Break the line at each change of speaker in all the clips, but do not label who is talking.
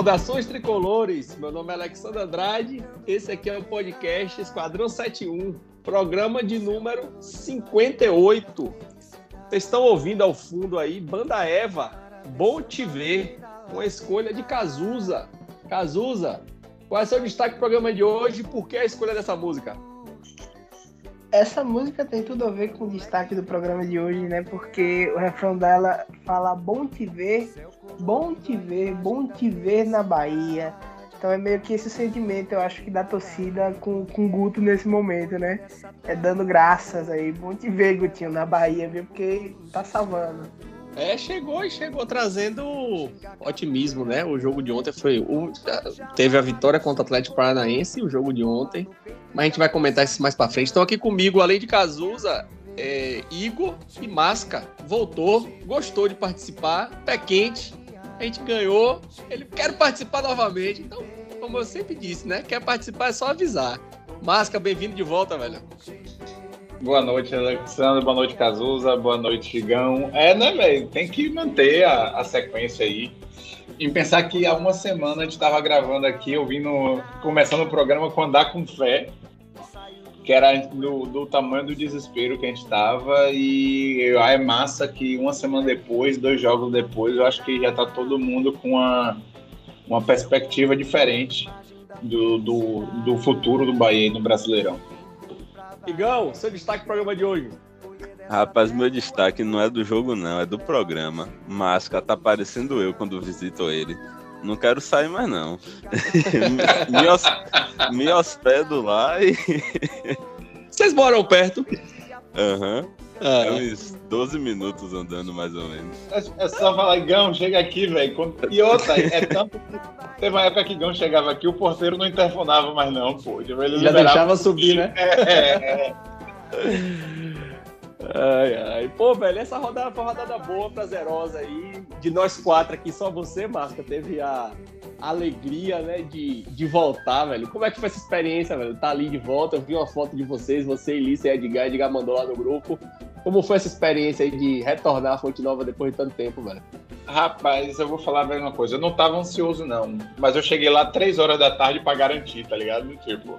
Saudações tricolores, meu nome é Alexandre Andrade, esse aqui é o podcast Esquadrão 71, programa de número 58. Vocês estão ouvindo ao fundo aí, Banda Eva, Bom Te Ver, uma escolha de Cazuza. Cazuza, qual é o seu destaque do programa de hoje por que a escolha dessa música?
Essa música tem tudo a ver com o destaque do programa de hoje, né? Porque o refrão dela fala bom te ver, bom te ver, bom te ver na Bahia. Então é meio que esse sentimento, eu acho que da torcida com, com Guto nesse momento, né? É dando graças aí. Bom te ver, Gutinho, na Bahia, viu? Porque tá salvando.
É, chegou e chegou trazendo otimismo, né? O jogo de ontem foi. O, teve a vitória contra o Atlético Paranaense, o jogo de ontem. Mas a gente vai comentar isso mais pra frente. Estão aqui comigo, além de Cazuza, é, Igor e Masca. Voltou, gostou de participar, pé quente. A gente ganhou. Ele quer participar novamente. Então, como eu sempre disse, né? Quer participar é só avisar. Masca, bem-vindo de volta, velho.
Boa noite, Alexandre. Boa noite, Cazuza. Boa noite, Chigão. É, né, velho? Tem que manter a, a, sequência aí. E pensar que há uma semana a gente estava gravando aqui, ouvindo, começando o programa com Andar com Fé, que era do, do tamanho do desespero que a gente estava. E é massa que uma semana depois, dois jogos depois, eu acho que já está todo mundo com uma, uma perspectiva diferente do, do, do futuro do Bahia no Brasileirão.
Igão, seu destaque do programa de hoje.
Rapaz, meu destaque não é do jogo, não, é do programa. Masca tá parecendo eu quando visito ele. Não quero sair mais, não. me, hos... me hospedo lá e.
Vocês moram perto?
Aham. Uhum. Ah, é uns 12 minutos andando, mais ou menos.
É, é só falar, Gão, chega aqui, velho. E outra, é tanto que teve uma época que Gão chegava aqui, o porteiro não interfonava mais, não, pô.
Tipo, ele Já deixava subir, né? É, é, é. Ai, ai. Pô, velho, essa rodada foi uma rodada boa, prazerosa aí. De nós quatro aqui, só você, Marca, teve a alegria, né, de, de voltar, velho. Como é que foi essa experiência, velho? Tá ali de volta, eu vi uma foto de vocês, você, Elissa e Edgar, Edgar mandou lá no grupo. Como foi essa experiência aí de retornar à Fonte Nova depois de tanto tempo, velho?
Rapaz, eu vou falar a mesma coisa. Eu não tava ansioso, não. Mas eu cheguei lá três horas da tarde para garantir, tá ligado? Tipo,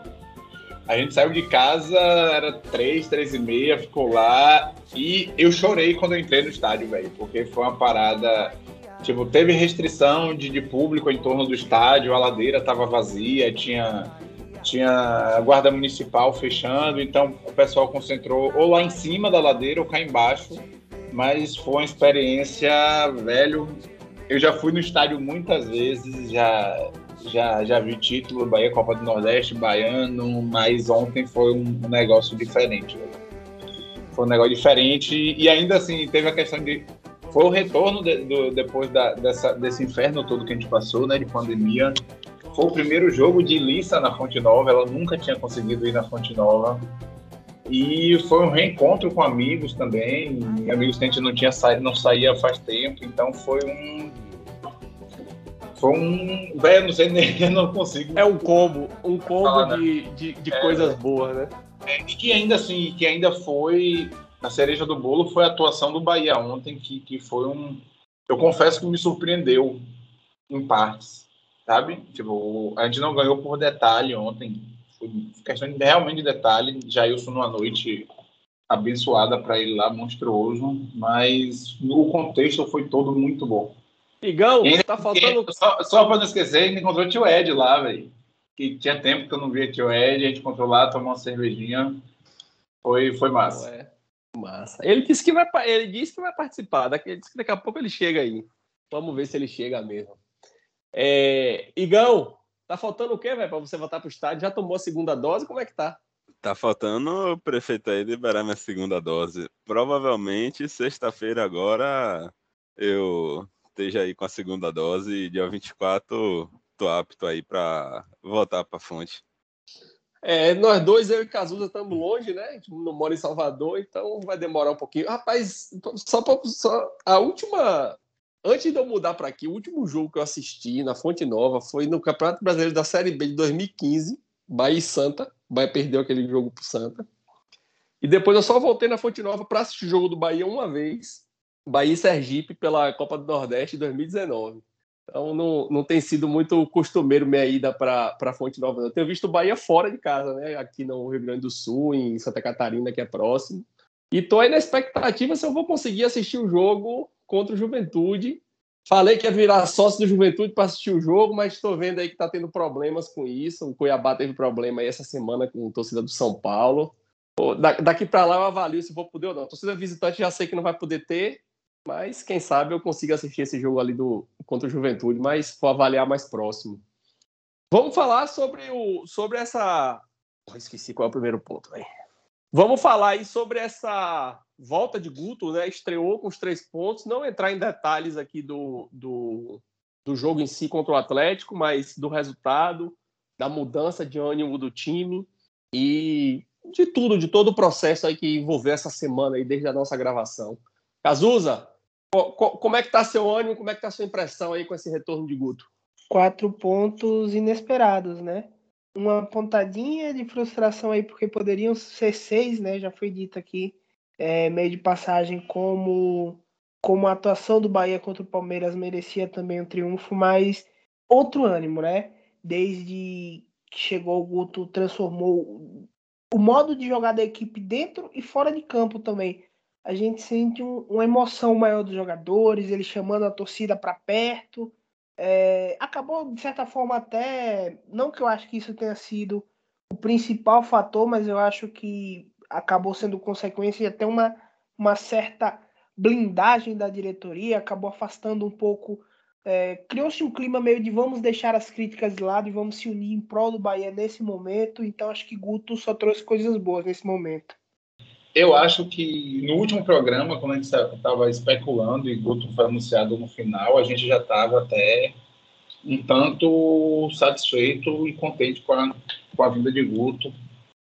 a gente saiu de casa, era três, três e meia, ficou lá. E eu chorei quando eu entrei no estádio, velho. Porque foi uma parada. Tipo, teve restrição de, de público em torno do estádio, a ladeira tava vazia, tinha tinha a guarda municipal fechando, então o pessoal concentrou ou lá em cima da ladeira ou cá embaixo, mas foi uma experiência, velho. Eu já fui no estádio muitas vezes, já já, já vi título Bahia Copa do Nordeste, baiano, mas ontem foi um negócio diferente. Foi um negócio diferente e ainda assim teve a questão de foi o retorno de, do, depois da, dessa, desse inferno todo que a gente passou, né, de pandemia. Foi o primeiro jogo de Lissa na Fonte Nova, ela nunca tinha conseguido ir na Fonte Nova. E foi um reencontro com amigos também, amigos que a gente não tinha saído, não saía faz tempo, então foi um foi um. Velho, não sei nem, eu não consigo.
É um combo, um combo né? de, de, de é, coisas boas, né?
É, e que ainda assim, que ainda foi. A cereja do bolo foi a atuação do Bahia ontem, que, que foi um. Eu confesso que me surpreendeu em partes sabe? Tipo, a gente não ganhou por detalhe ontem. Foi questão de, realmente de detalhe. Jailson numa noite abençoada para ele lá, monstruoso, mas o contexto foi todo muito bom.
Igão, e, tá faltando.
Só, só para não esquecer, a gente encontrou o tio Ed lá, velho. Que tinha tempo que eu não via tio Ed, a gente encontrou lá, tomou uma cervejinha. Foi, foi massa.
Ué, massa. Ele disse que vai, ele disse que vai participar. Daqui, disse que daqui a pouco ele chega aí. Vamos ver se ele chega mesmo. É, Igão, tá faltando o quê, velho, para você voltar pro estádio? Já tomou a segunda dose? Como é que tá?
Tá faltando o prefeito aí liberar minha segunda dose. Provavelmente sexta-feira agora eu esteja aí com a segunda dose e dia 24 tô apto aí para voltar para fonte.
É, nós dois, eu e Cazuza, estamos longe, né? A gente não mora em Salvador, então vai demorar um pouquinho. Rapaz, só, pra, só a última Antes de eu mudar para aqui, o último jogo que eu assisti na Fonte Nova foi no Campeonato Brasileiro da Série B de 2015, Bahia e Santa. O Bahia perdeu aquele jogo pro Santa. E depois eu só voltei na Fonte Nova para assistir o jogo do Bahia uma vez, Bahia e Sergipe pela Copa do Nordeste de 2019. Então não, não tem sido muito costumeiro minha ida para Fonte Nova. Eu tenho visto o Bahia fora de casa, né? Aqui no Rio Grande do Sul, em Santa Catarina, que é próximo. E tô aí na expectativa se eu vou conseguir assistir o jogo contra o Juventude. Falei que ia virar sócio do Juventude para assistir o jogo, mas estou vendo aí que está tendo problemas com isso. O Cuiabá teve problema aí essa semana com a torcida do São Paulo. Daqui para lá eu avalio se vou poder ou não. A torcida visitante já sei que não vai poder ter, mas quem sabe eu consiga assistir esse jogo ali do contra o Juventude, mas vou avaliar mais próximo. Vamos falar sobre o sobre essa. Oh, esqueci qual é o primeiro ponto, aí. Vamos falar aí sobre essa volta de Guto, né? Estreou com os três pontos. Não entrar em detalhes aqui do, do, do jogo em si contra o Atlético, mas do resultado, da mudança de ânimo do time e de tudo, de todo o processo aí que envolveu essa semana aí desde a nossa gravação. Cazuza, como é que tá seu ânimo, como é que tá sua impressão aí com esse retorno de Guto?
Quatro pontos inesperados, né? Uma pontadinha de frustração aí, porque poderiam ser seis, né? Já foi dito aqui, é, meio de passagem, como, como a atuação do Bahia contra o Palmeiras merecia também um triunfo, mas outro ânimo, né? Desde que chegou o Guto, transformou o modo de jogar da equipe dentro e fora de campo também. A gente sente um, uma emoção maior dos jogadores, ele chamando a torcida para perto. É, acabou, de certa forma, até. Não que eu acho que isso tenha sido o principal fator, mas eu acho que acabou sendo consequência de até uma, uma certa blindagem da diretoria, acabou afastando um pouco é, criou-se um clima meio de vamos deixar as críticas de lado e vamos se unir em prol do Bahia nesse momento. Então acho que Guto só trouxe coisas boas nesse momento.
Eu acho que no último programa, quando a gente estava especulando e Guto foi anunciado no final, a gente já estava até um tanto satisfeito e contente com a, com a vinda de Guto.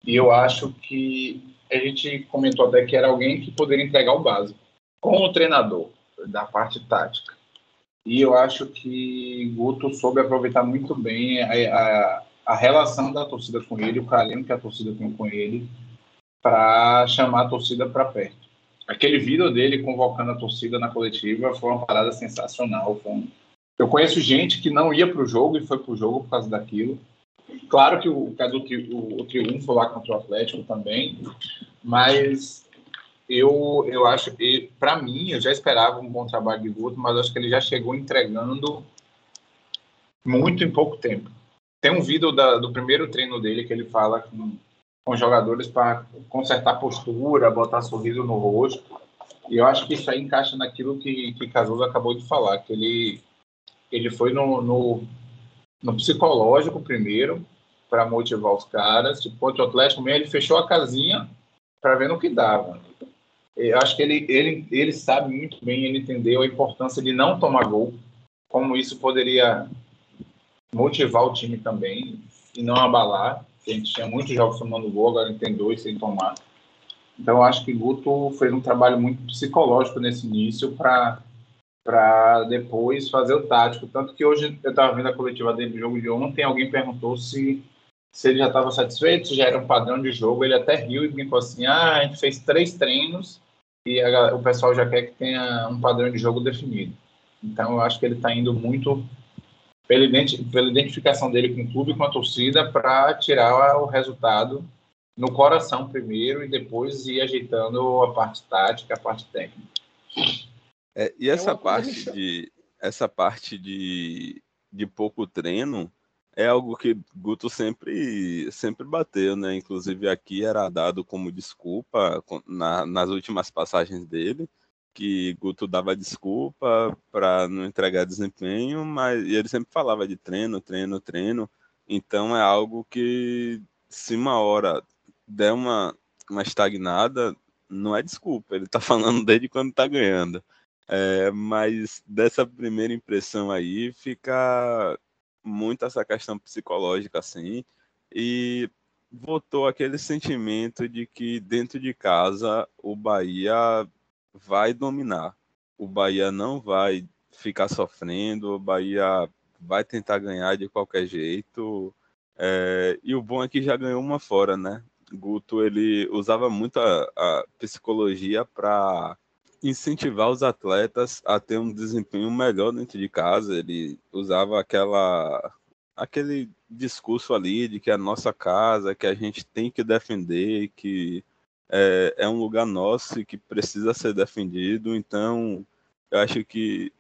E eu acho que a gente comentou até que era alguém que poderia entregar o básico, como treinador da parte tática. E eu acho que Guto soube aproveitar muito bem a, a, a relação da torcida com ele, o carinho que a torcida tem com ele, para chamar a torcida para perto. Aquele vídeo dele convocando a torcida na coletiva foi uma parada sensacional. Um... Eu conheço gente que não ia para o jogo e foi para o jogo por causa daquilo. Claro que o caso do tri, o, o triunfo lá contra o Atlético também, mas eu, eu acho, para mim, eu já esperava um bom trabalho de Guto, mas acho que ele já chegou entregando muito em pouco tempo. Tem um vídeo da, do primeiro treino dele que ele fala com, com jogadores para consertar postura, botar sorriso no rosto. E eu acho que isso aí encaixa naquilo que, que Casulo acabou de falar, que ele, ele foi no, no, no psicológico primeiro, para motivar os caras. Tipo, contra o Atlético mesmo, ele fechou a casinha para ver no que dava. Eu acho que ele, ele, ele sabe muito bem, ele entendeu a importância de não tomar gol, como isso poderia motivar o time também e não abalar. A gente tinha muitos jogos tomando gol, agora tem dois sem tomar. Então, acho que Guto fez um trabalho muito psicológico nesse início para para depois fazer o tático. Tanto que hoje eu estava vendo a coletiva dele do jogo de ontem, alguém perguntou se, se ele já estava satisfeito, se já era um padrão de jogo. Ele até riu e brincou assim: ah, a gente fez três treinos e a, o pessoal já quer que tenha um padrão de jogo definido. Então eu acho que ele está indo muito pela, pela, identificação dele com o clube e com a torcida para tirar o resultado no coração primeiro e depois ir ajeitando a parte tática, a parte técnica.
É, e essa é parte de essa parte de, de pouco treino é algo que Guto sempre, sempre bateu, né? Inclusive aqui era dado como desculpa na, nas últimas passagens dele, que Guto dava desculpa para não entregar desempenho, mas ele sempre falava de treino, treino, treino. Então é algo que se uma hora der uma, uma estagnada, não é desculpa, ele tá falando desde quando tá ganhando. É, mas dessa primeira impressão aí fica muito essa questão psicológica, assim, e voltou aquele sentimento de que dentro de casa o Bahia vai dominar. O Bahia não vai ficar sofrendo, o Bahia vai tentar ganhar de qualquer jeito. É, e o bom é que já ganhou uma fora, né? Guto ele usava muito a, a psicologia para incentivar os atletas a ter um desempenho melhor dentro de casa. Ele usava aquela aquele discurso ali de que a nossa casa, que a gente tem que defender, que é, é um lugar nosso e que precisa ser defendido. Então, eu acho que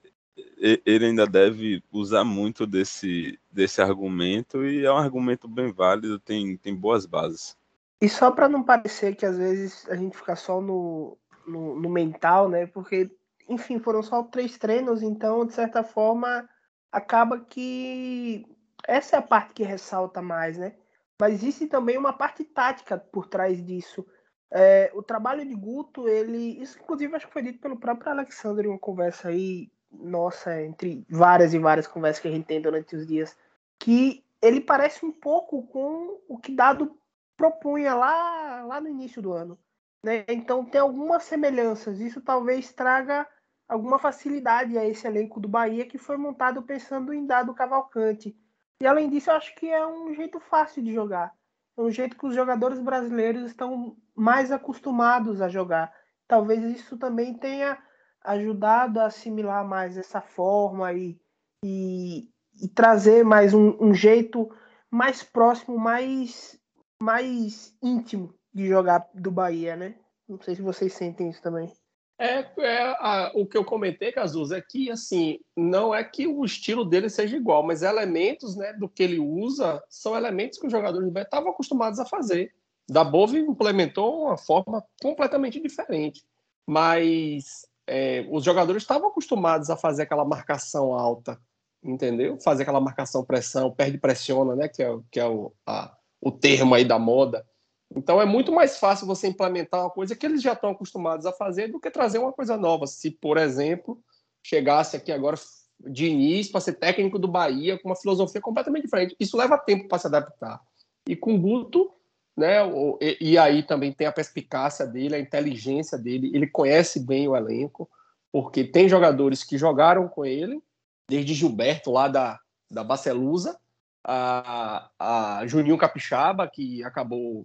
ele ainda deve usar muito desse, desse argumento e é um argumento bem válido, tem, tem boas bases.
E só para não parecer que às vezes a gente fica só no, no, no, mental, né? Porque, enfim, foram só três treinos, então, de certa forma, acaba que essa é a parte que ressalta mais, né? Mas existe também uma parte tática por trás disso. É, o trabalho de Guto, ele. Isso, inclusive, acho que foi dito pelo próprio Alexandre em uma conversa aí, nossa, entre várias e várias conversas que a gente tem durante os dias, que ele parece um pouco com o que Dado propunha lá, lá no início do ano. Né? Então tem algumas semelhanças. Isso talvez traga alguma facilidade a esse elenco do Bahia que foi montado pensando em Dado Cavalcante. E além disso, eu acho que é um jeito fácil de jogar. É um jeito que os jogadores brasileiros estão mais acostumados a jogar. Talvez isso também tenha ajudado a assimilar mais essa forma e, e, e trazer mais um, um, jeito mais próximo, mais, mais íntimo de jogar do Bahia, né? Não sei se vocês sentem isso também.
É, é a, o que eu comentei, Cazuza, é que assim, não é que o estilo dele seja igual, mas elementos né, do que ele usa são elementos que os jogadores do estavam acostumados a fazer. Da Bove implementou uma forma completamente diferente. Mas é, os jogadores estavam acostumados a fazer aquela marcação alta, entendeu? Fazer aquela marcação pressão, perde pressiona, né? Que é, que é o, a, o termo aí da moda. Então é muito mais fácil você implementar uma coisa que eles já estão acostumados a fazer do que trazer uma coisa nova. Se, por exemplo, chegasse aqui agora de início para ser técnico do Bahia com uma filosofia completamente diferente, isso leva tempo para se adaptar. E com o Guto, né? E, e, aí também tem a perspicácia dele, a inteligência dele. Ele conhece bem o elenco, porque tem jogadores que jogaram com ele, desde Gilberto lá da, da Bacelusa, a, a Juninho Capixaba, que acabou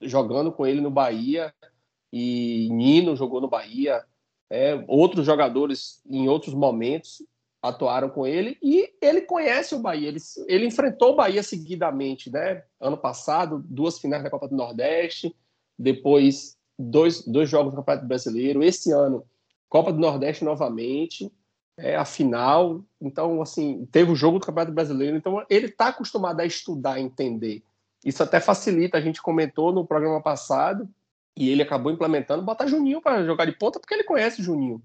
jogando com ele no Bahia, e Nino jogou no Bahia, é, outros jogadores em outros momentos atuaram com ele e ele conhece o Bahia. Ele, ele enfrentou o Bahia seguidamente, né? Ano passado, duas finais da Copa do Nordeste, depois dois, dois jogos do Campeonato Brasileiro. Esse ano, Copa do Nordeste novamente, é, a final. Então, assim, teve o jogo do Campeonato Brasileiro. Então, ele está acostumado a estudar, a entender. Isso até facilita. A gente comentou no programa passado e ele acabou implementando botar Juninho para jogar de ponta porque ele conhece Juninho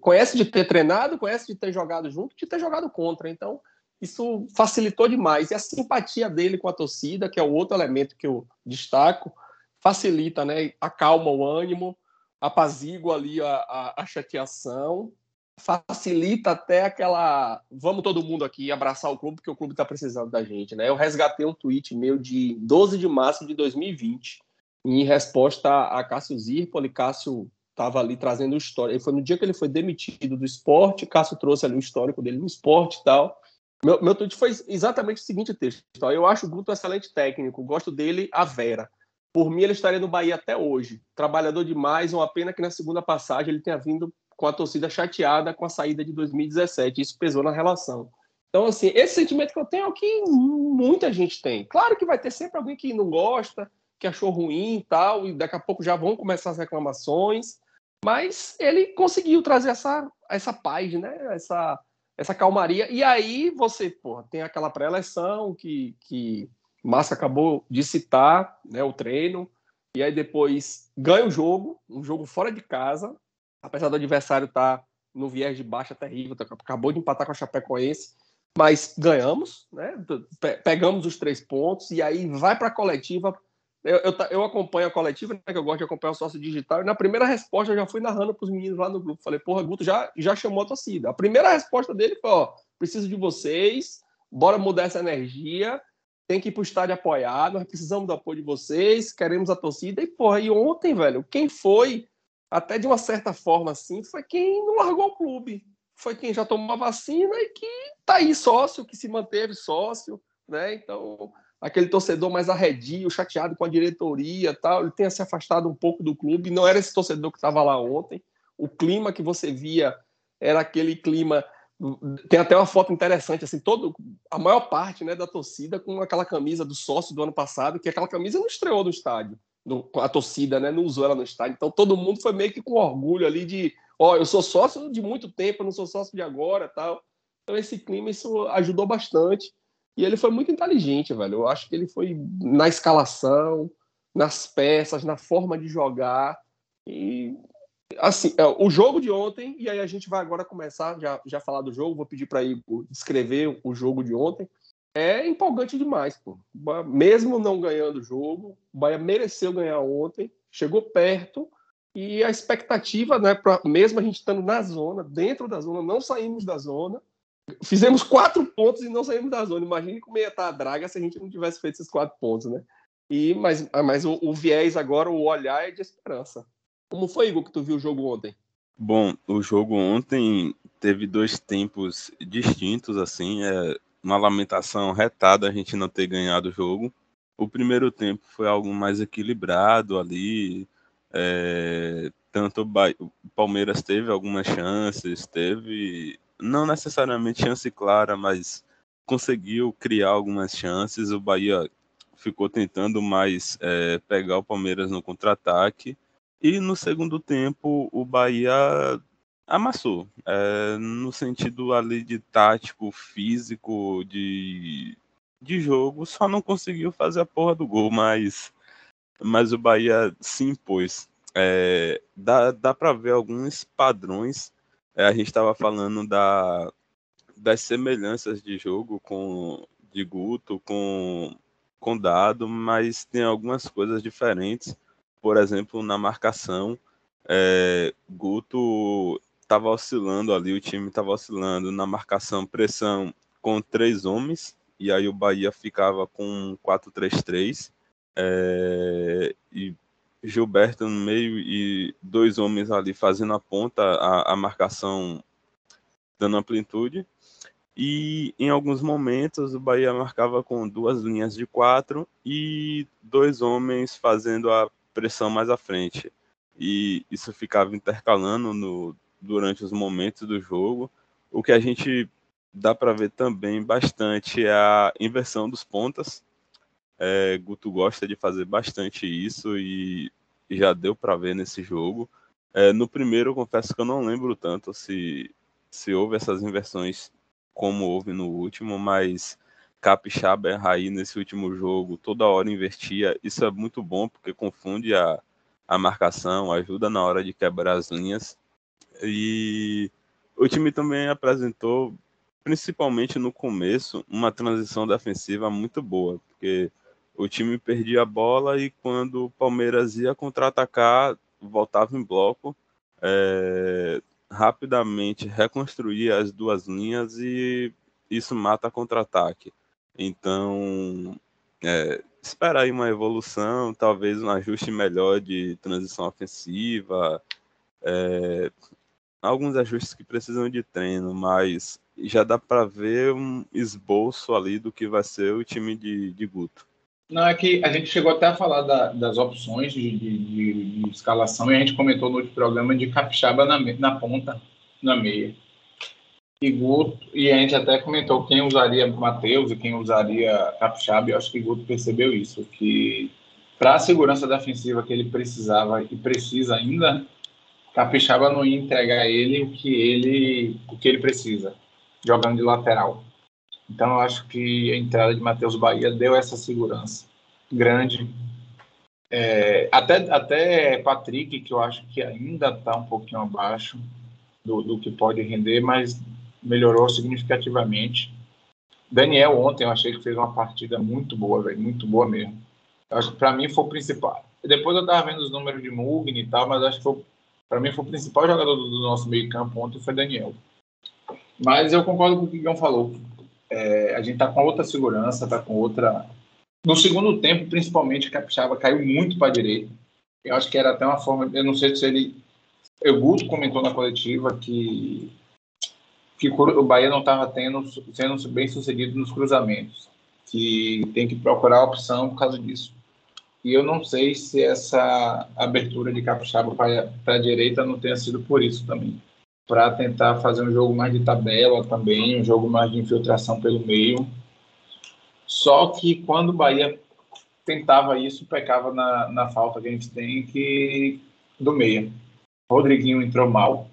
conhece de ter treinado, conhece de ter jogado junto, de ter jogado contra. Então, isso facilitou demais. E a simpatia dele com a torcida, que é o outro elemento que eu destaco, facilita, né? Acalma o ânimo, apazigua ali a, a, a chateação, facilita até aquela. Vamos todo mundo aqui abraçar o clube, porque o clube está precisando da gente, né? Eu resgatei um tweet meu de 12 de março de 2020, em resposta a Cássio Zirpoli. Cássio estava ali trazendo história. Ele foi no dia que ele foi demitido do esporte, Cássio trouxe ali o histórico dele no esporte e tal. Meu, meu tweet foi exatamente o seguinte texto. Eu acho o Guto um excelente técnico, gosto dele a Vera. Por mim, ele estaria no Bahia até hoje. Trabalhador demais, uma pena que na segunda passagem ele tenha vindo com a torcida chateada com a saída de 2017. Isso pesou na relação. Então, assim, esse sentimento que eu tenho é o que muita gente tem. Claro que vai ter sempre alguém que não gosta, que achou ruim e tal, e daqui a pouco já vão começar as reclamações. Mas ele conseguiu trazer essa, essa paz, né? Essa, essa calmaria. E aí você porra, tem aquela pré-eleição que, que Massa acabou de citar, né, o treino, e aí depois ganha o jogo, um jogo fora de casa, apesar do adversário estar tá no viés de baixa terrível, tá, acabou de empatar com a Chapecoense, mas ganhamos, né? Pegamos os três pontos e aí vai para a coletiva eu, eu, eu, acompanho a coletiva, né, que eu gosto de acompanhar o sócio digital, e na primeira resposta eu já fui narrando para os meninos lá no grupo. Falei, porra, Guto já, já chamou a torcida. A primeira resposta dele foi: ó, preciso de vocês, bora mudar essa energia, tem que ir para o estádio apoiar, nós precisamos do apoio de vocês, queremos a torcida. E, porra, e ontem, velho, quem foi, até de uma certa forma assim, foi quem não largou o clube. Foi quem já tomou a vacina e que tá aí sócio, que se manteve sócio, né? Então aquele torcedor mais arredio, chateado com a diretoria tal, ele tenha se afastado um pouco do clube. Não era esse torcedor que estava lá ontem. o clima que você via era aquele clima. Tem até uma foto interessante, assim, todo, a maior parte né, da torcida com aquela camisa do sócio do ano passado, que aquela camisa não estreou no estádio. No, a torcida né, não usou ela no estádio. Então todo mundo foi meio que com orgulho ali de ó, eu sou sócio de muito tempo, eu não sou sócio de agora tal. Então esse clima, isso ajudou bastante. E ele foi muito inteligente, velho. Eu acho que ele foi na escalação, nas peças, na forma de jogar. E assim, é, o jogo de ontem, e aí a gente vai agora começar já já falar do jogo, vou pedir para Igor descrever o jogo de ontem. É empolgante demais, pô. Mesmo não ganhando o jogo, o Bahia mereceu ganhar ontem, chegou perto, e a expectativa, né, pra, mesmo a gente estando na zona, dentro da zona, não saímos da zona, fizemos quatro pontos e não saímos da zona. Imagine como ia estar a draga se a gente não tivesse feito esses quatro pontos, né? E, mas mas o, o viés agora, o olhar é de esperança. Como foi, Igor, que tu viu o jogo ontem?
Bom, o jogo ontem teve dois tempos distintos, assim, é uma lamentação retada a gente não ter ganhado o jogo. O primeiro tempo foi algo mais equilibrado ali, é, tanto o Palmeiras teve algumas chances, teve não necessariamente chance clara, mas conseguiu criar algumas chances. O Bahia ficou tentando mais é, pegar o Palmeiras no contra-ataque. E no segundo tempo, o Bahia amassou. É, no sentido ali de tático, físico, de, de jogo, só não conseguiu fazer a porra do gol, mas, mas o Bahia se impôs. É, dá dá para ver alguns padrões. É, a gente estava falando da, das semelhanças de jogo com de Guto, com, com Dado, mas tem algumas coisas diferentes. Por exemplo, na marcação, é, Guto estava oscilando ali, o time estava oscilando na marcação pressão com três homens, e aí o Bahia ficava com 4-3-3. É, e Gilberto no meio e dois homens ali fazendo a ponta, a, a marcação dando amplitude. E em alguns momentos o Bahia marcava com duas linhas de quatro e dois homens fazendo a pressão mais à frente. E isso ficava intercalando no, durante os momentos do jogo. O que a gente dá para ver também bastante é a inversão dos pontas. É, Guto gosta de fazer bastante isso e já deu para ver nesse jogo. É, no primeiro, eu confesso que eu não lembro tanto se, se houve essas inversões como houve no último, mas Capixaba e Raí nesse último jogo toda hora invertia. Isso é muito bom porque confunde a, a marcação, ajuda na hora de quebrar as linhas. E o time também apresentou, principalmente no começo, uma transição defensiva muito boa, porque o time perdia a bola e quando o Palmeiras ia contra-atacar, voltava em bloco, é, rapidamente reconstruía as duas linhas e isso mata contra-ataque. Então, é, esperar aí uma evolução, talvez um ajuste melhor de transição ofensiva, é, alguns ajustes que precisam de treino, mas já dá para ver um esboço ali do que vai ser o time de, de Guto.
Não, é que a gente chegou até a falar da, das opções de, de, de, escalação e a gente comentou no outro programa de Capixaba na, na ponta, na meia. E, Guto, e a gente até comentou quem usaria Matheus e quem usaria Capixaba, e eu acho que Guto percebeu isso, que para a segurança defensiva que ele precisava e precisa ainda, Capixaba não ia entregar ele o que ele, o que ele precisa, jogando de lateral. Então, eu acho que a entrada de Matheus Bahia deu essa segurança grande. É, até, até Patrick, que eu acho que ainda está um pouquinho abaixo do, do que pode render, mas melhorou significativamente. Daniel, ontem, eu achei que fez uma partida muito boa, muito boa mesmo. Eu acho que para mim foi o principal. Depois eu estava vendo os números de Mugni e tal, mas acho que para mim foi o principal jogador do, do nosso meio-campo ontem foi Daniel. Mas eu concordo com o que o Guilherme falou. É, a gente está com outra segurança, está com outra. No segundo tempo, principalmente, Capixaba caiu muito para a direita. Eu acho que era até uma forma. Eu não sei se ele. O Guto comentou na coletiva que, que o Bahia não estava sendo bem sucedido nos cruzamentos, que tem que procurar a opção por causa disso. E eu não sei se essa abertura de Capixaba para a direita não tenha sido por isso também. Para tentar fazer um jogo mais de tabela também, um jogo mais de infiltração pelo meio. Só que quando o Bahia tentava isso, pecava na, na falta que a gente tem que do meia. Rodriguinho entrou mal,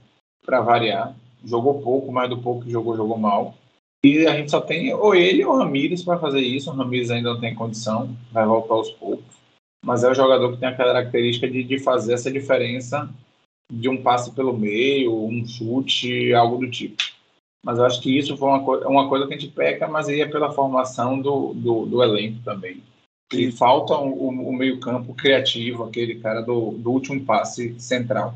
para variar. Jogou pouco, mas do pouco que jogou, jogou mal. E a gente só tem ou ele ou o Ramires para fazer isso. O Ramires ainda não tem condição, vai voltar aos poucos. Mas é o jogador que tem a característica de, de fazer essa diferença de um passe pelo meio, um chute, algo do tipo. Mas eu acho que isso foi uma, co uma coisa que a gente peca, mas aí é pela formação do, do, do elenco também. E falta o, o, o meio-campo criativo, aquele cara do, do último passe central.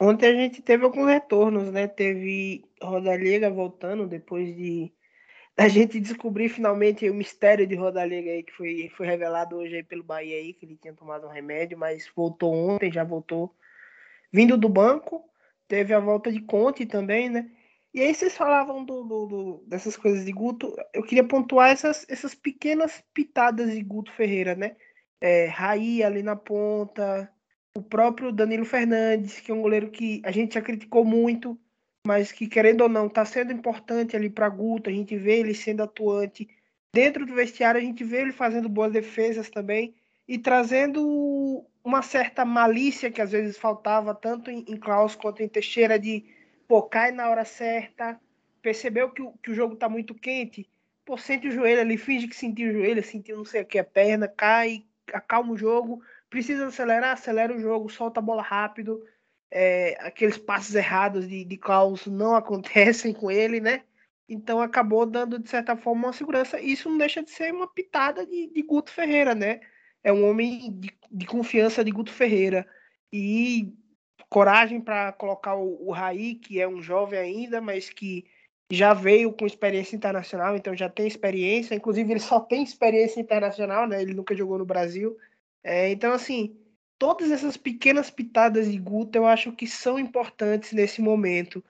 Ontem a gente teve alguns retornos, né? Teve Rodallega voltando depois de a gente descobrir finalmente o mistério de Rodallega aí que foi, foi revelado hoje aí pelo Bahia aí, que ele tinha tomado um remédio, mas voltou ontem, já voltou vindo do banco. Teve a volta de Conte também, né? E aí vocês falavam do, do, do, dessas coisas de Guto. Eu queria pontuar essas, essas pequenas pitadas de Guto Ferreira, né? É, Raí ali na ponta, o próprio Danilo Fernandes, que é um goleiro que a gente já criticou muito, mas que, querendo ou não, está sendo importante ali para Guto, a gente vê ele sendo atuante. Dentro do vestiário, a gente vê ele fazendo boas defesas também e trazendo uma certa malícia que às vezes faltava, tanto em, em Klaus quanto em Teixeira, de pô, cai na hora certa, percebeu que o, que o jogo está muito quente, pô, sente o joelho ali, finge que sentiu o joelho, sentiu não sei o que, a perna, cai, acalma o jogo Precisa acelerar, acelera o jogo, solta a bola rápido. É, aqueles passos errados de, de Klaus não acontecem com ele, né? Então acabou dando, de certa forma, uma segurança. Isso não deixa de ser uma pitada de, de Guto Ferreira, né? É um homem de, de confiança de Guto Ferreira. E coragem para colocar o, o Raí, que é um jovem ainda, mas que já veio com experiência internacional, então já tem experiência. Inclusive, ele só tem experiência internacional, né? Ele nunca jogou no Brasil. É, então, assim, todas essas pequenas pitadas de Guto eu acho que são importantes nesse momento.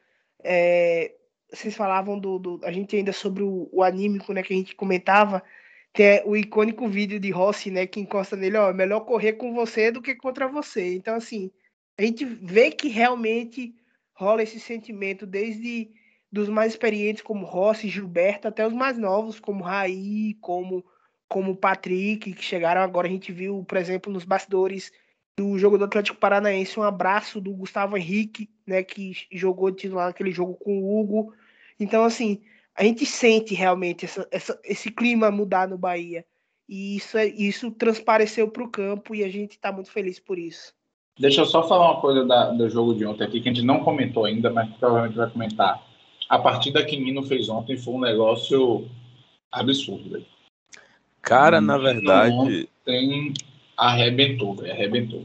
É, vocês falavam do, do, A gente ainda sobre o, o anímico, né, que a gente comentava. Tem o icônico vídeo de Rossi, né, que encosta nele, ó, é melhor correr com você do que contra você. Então, assim, a gente vê que realmente rola esse sentimento desde dos mais experientes como Rossi, Gilberto, até os mais novos como Raí, como como Patrick, que chegaram agora. A gente viu, por exemplo, nos bastidores do jogo do Atlético Paranaense, um abraço do Gustavo Henrique, né, que jogou titular naquele jogo com o Hugo. Então, assim, a gente sente realmente essa, essa, esse clima mudar no Bahia. E isso, é, isso transpareceu para o campo e a gente está muito feliz por isso.
Deixa eu só falar uma coisa da, do jogo de ontem aqui, que a gente não comentou ainda, mas provavelmente vai comentar. A partida que Nino fez ontem foi um negócio absurdo. Véio.
Cara, na verdade.
Tem. Arrebentou, velho. Arrebentou.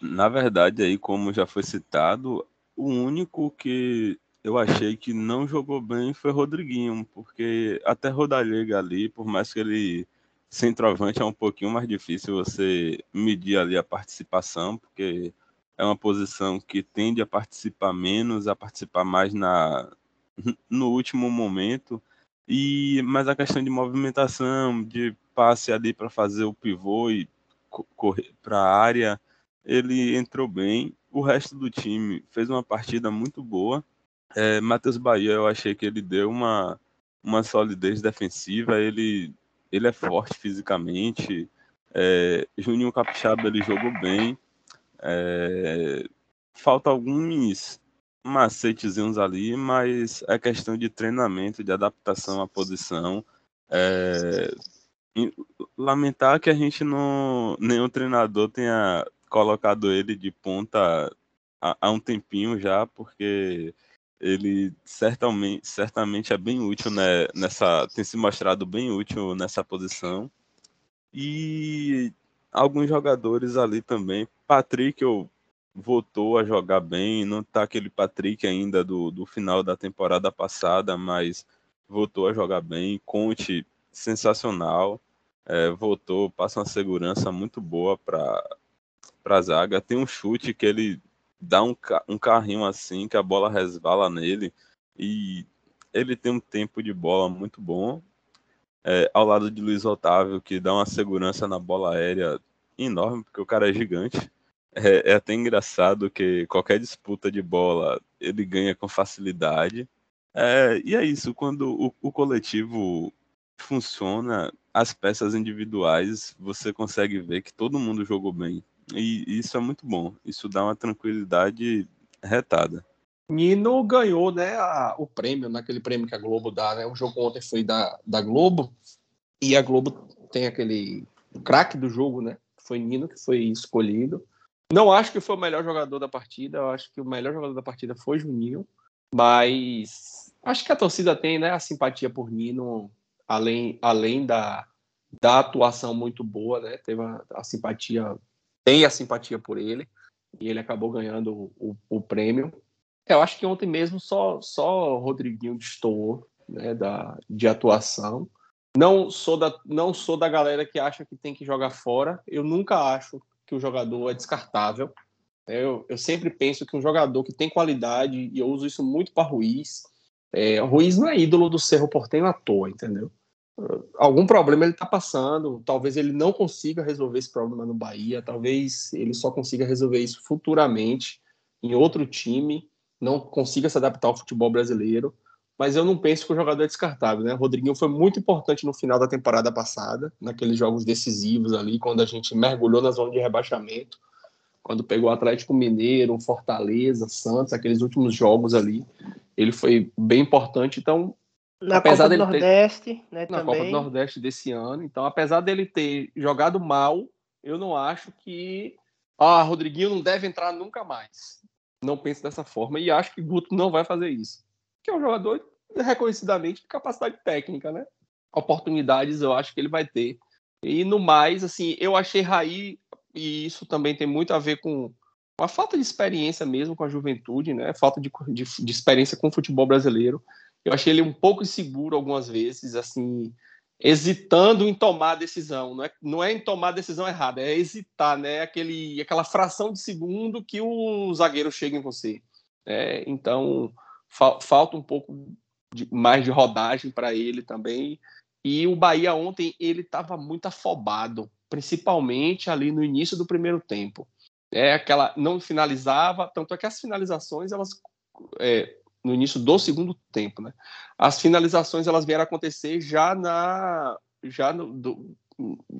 Na verdade, aí, como já foi citado, o único que eu achei que não jogou bem foi Rodriguinho, porque até Rodallega ali, por mais que ele centroavante é um pouquinho mais difícil você medir ali a participação, porque é uma posição que tende a participar menos, a participar mais na no último momento. E mas a questão de movimentação, de passe ali para fazer o pivô e correr para a área, ele entrou bem. O resto do time fez uma partida muito boa. É, Matheus Bahia, eu achei que ele deu uma, uma solidez defensiva. Ele, ele é forte fisicamente. É, Juninho Capixaba ele jogou bem. É, falta alguns macetezinhos ali, mas é questão de treinamento, de adaptação à posição. É, lamentar que a gente não. Nenhum treinador tenha colocado ele de ponta há, há um tempinho já, porque ele certamente, certamente é bem útil né, nessa. tem se mostrado bem útil nessa posição. E alguns jogadores ali também. Patrick eu voltou a jogar bem, não tá aquele Patrick ainda do, do final da temporada passada, mas voltou a jogar bem. Conte sensacional é, voltou, passa uma segurança muito boa para a zaga. Tem um chute que ele dá um, um carrinho assim, que a bola resvala nele, e ele tem um tempo de bola muito bom. é, ao lado de Luiz Otávio, que dá uma segurança na bola aérea enorme, porque o cara é gigante. É, é até engraçado que qualquer disputa de bola ele ganha com facilidade. É, e é isso, quando o, o coletivo funciona, as peças individuais, você consegue ver que todo mundo jogou bem. E isso é muito bom. Isso dá uma tranquilidade retada.
Nino ganhou né, a, o prêmio, naquele prêmio que a Globo dá. Né? O jogo ontem foi da, da Globo. E a Globo tem aquele craque do jogo, né? Foi Nino que foi escolhido. Não acho que foi o melhor jogador da partida. Eu acho que o melhor jogador da partida foi Juninho. Mas acho que a torcida tem né, a simpatia por Nino, além, além da, da atuação muito boa, né? Teve a, a simpatia, tem a simpatia por ele. E ele acabou ganhando o, o, prêmio. Eu acho que ontem mesmo só, só o Rodriguinho destoou né, da, de atuação. Não sou, da, não sou da galera que acha que tem que jogar fora. Eu nunca acho que o jogador é descartável. Eu, eu sempre penso que um jogador que tem qualidade, e eu uso isso muito para Ruiz, é, Ruiz não é ídolo do Cerro Portenho à toa, entendeu? Algum problema ele está passando, talvez ele não consiga resolver esse problema no Bahia, talvez ele só consiga resolver isso futuramente em outro time, não consiga se adaptar ao futebol brasileiro, mas eu não penso que o jogador é descartável, né? O Rodriguinho foi muito importante no final da temporada passada, naqueles jogos decisivos ali, quando a gente mergulhou na zona de rebaixamento, quando pegou o Atlético Mineiro, Fortaleza, Santos, aqueles últimos jogos ali, ele foi bem importante, então
na apesar Copa do Nordeste,
ter... né, na também. Copa do Nordeste desse ano, então apesar dele ter jogado mal, eu não acho que ah, Rodriguinho não deve entrar nunca mais. Não penso dessa forma e acho que Guto não vai fazer isso que é um jogador reconhecidamente de capacidade técnica, né? Oportunidades eu acho que ele vai ter. E no mais, assim, eu achei Raí, e isso também tem muito a ver com a falta de experiência mesmo com a juventude, né? Falta de, de, de experiência com o futebol brasileiro. Eu achei ele um pouco inseguro algumas vezes, assim, hesitando em tomar a decisão. Não é, não é em tomar a decisão errada, é hesitar, né? Aquele, aquela fração de segundo que o zagueiro chega em você. É, então, falta um pouco de, mais de rodagem para ele também. E o Bahia ontem ele estava muito afobado, principalmente ali no início do primeiro tempo. É aquela não finalizava, tanto é que as finalizações elas é, no início do segundo tempo, né? As finalizações elas vieram acontecer já na já no, do,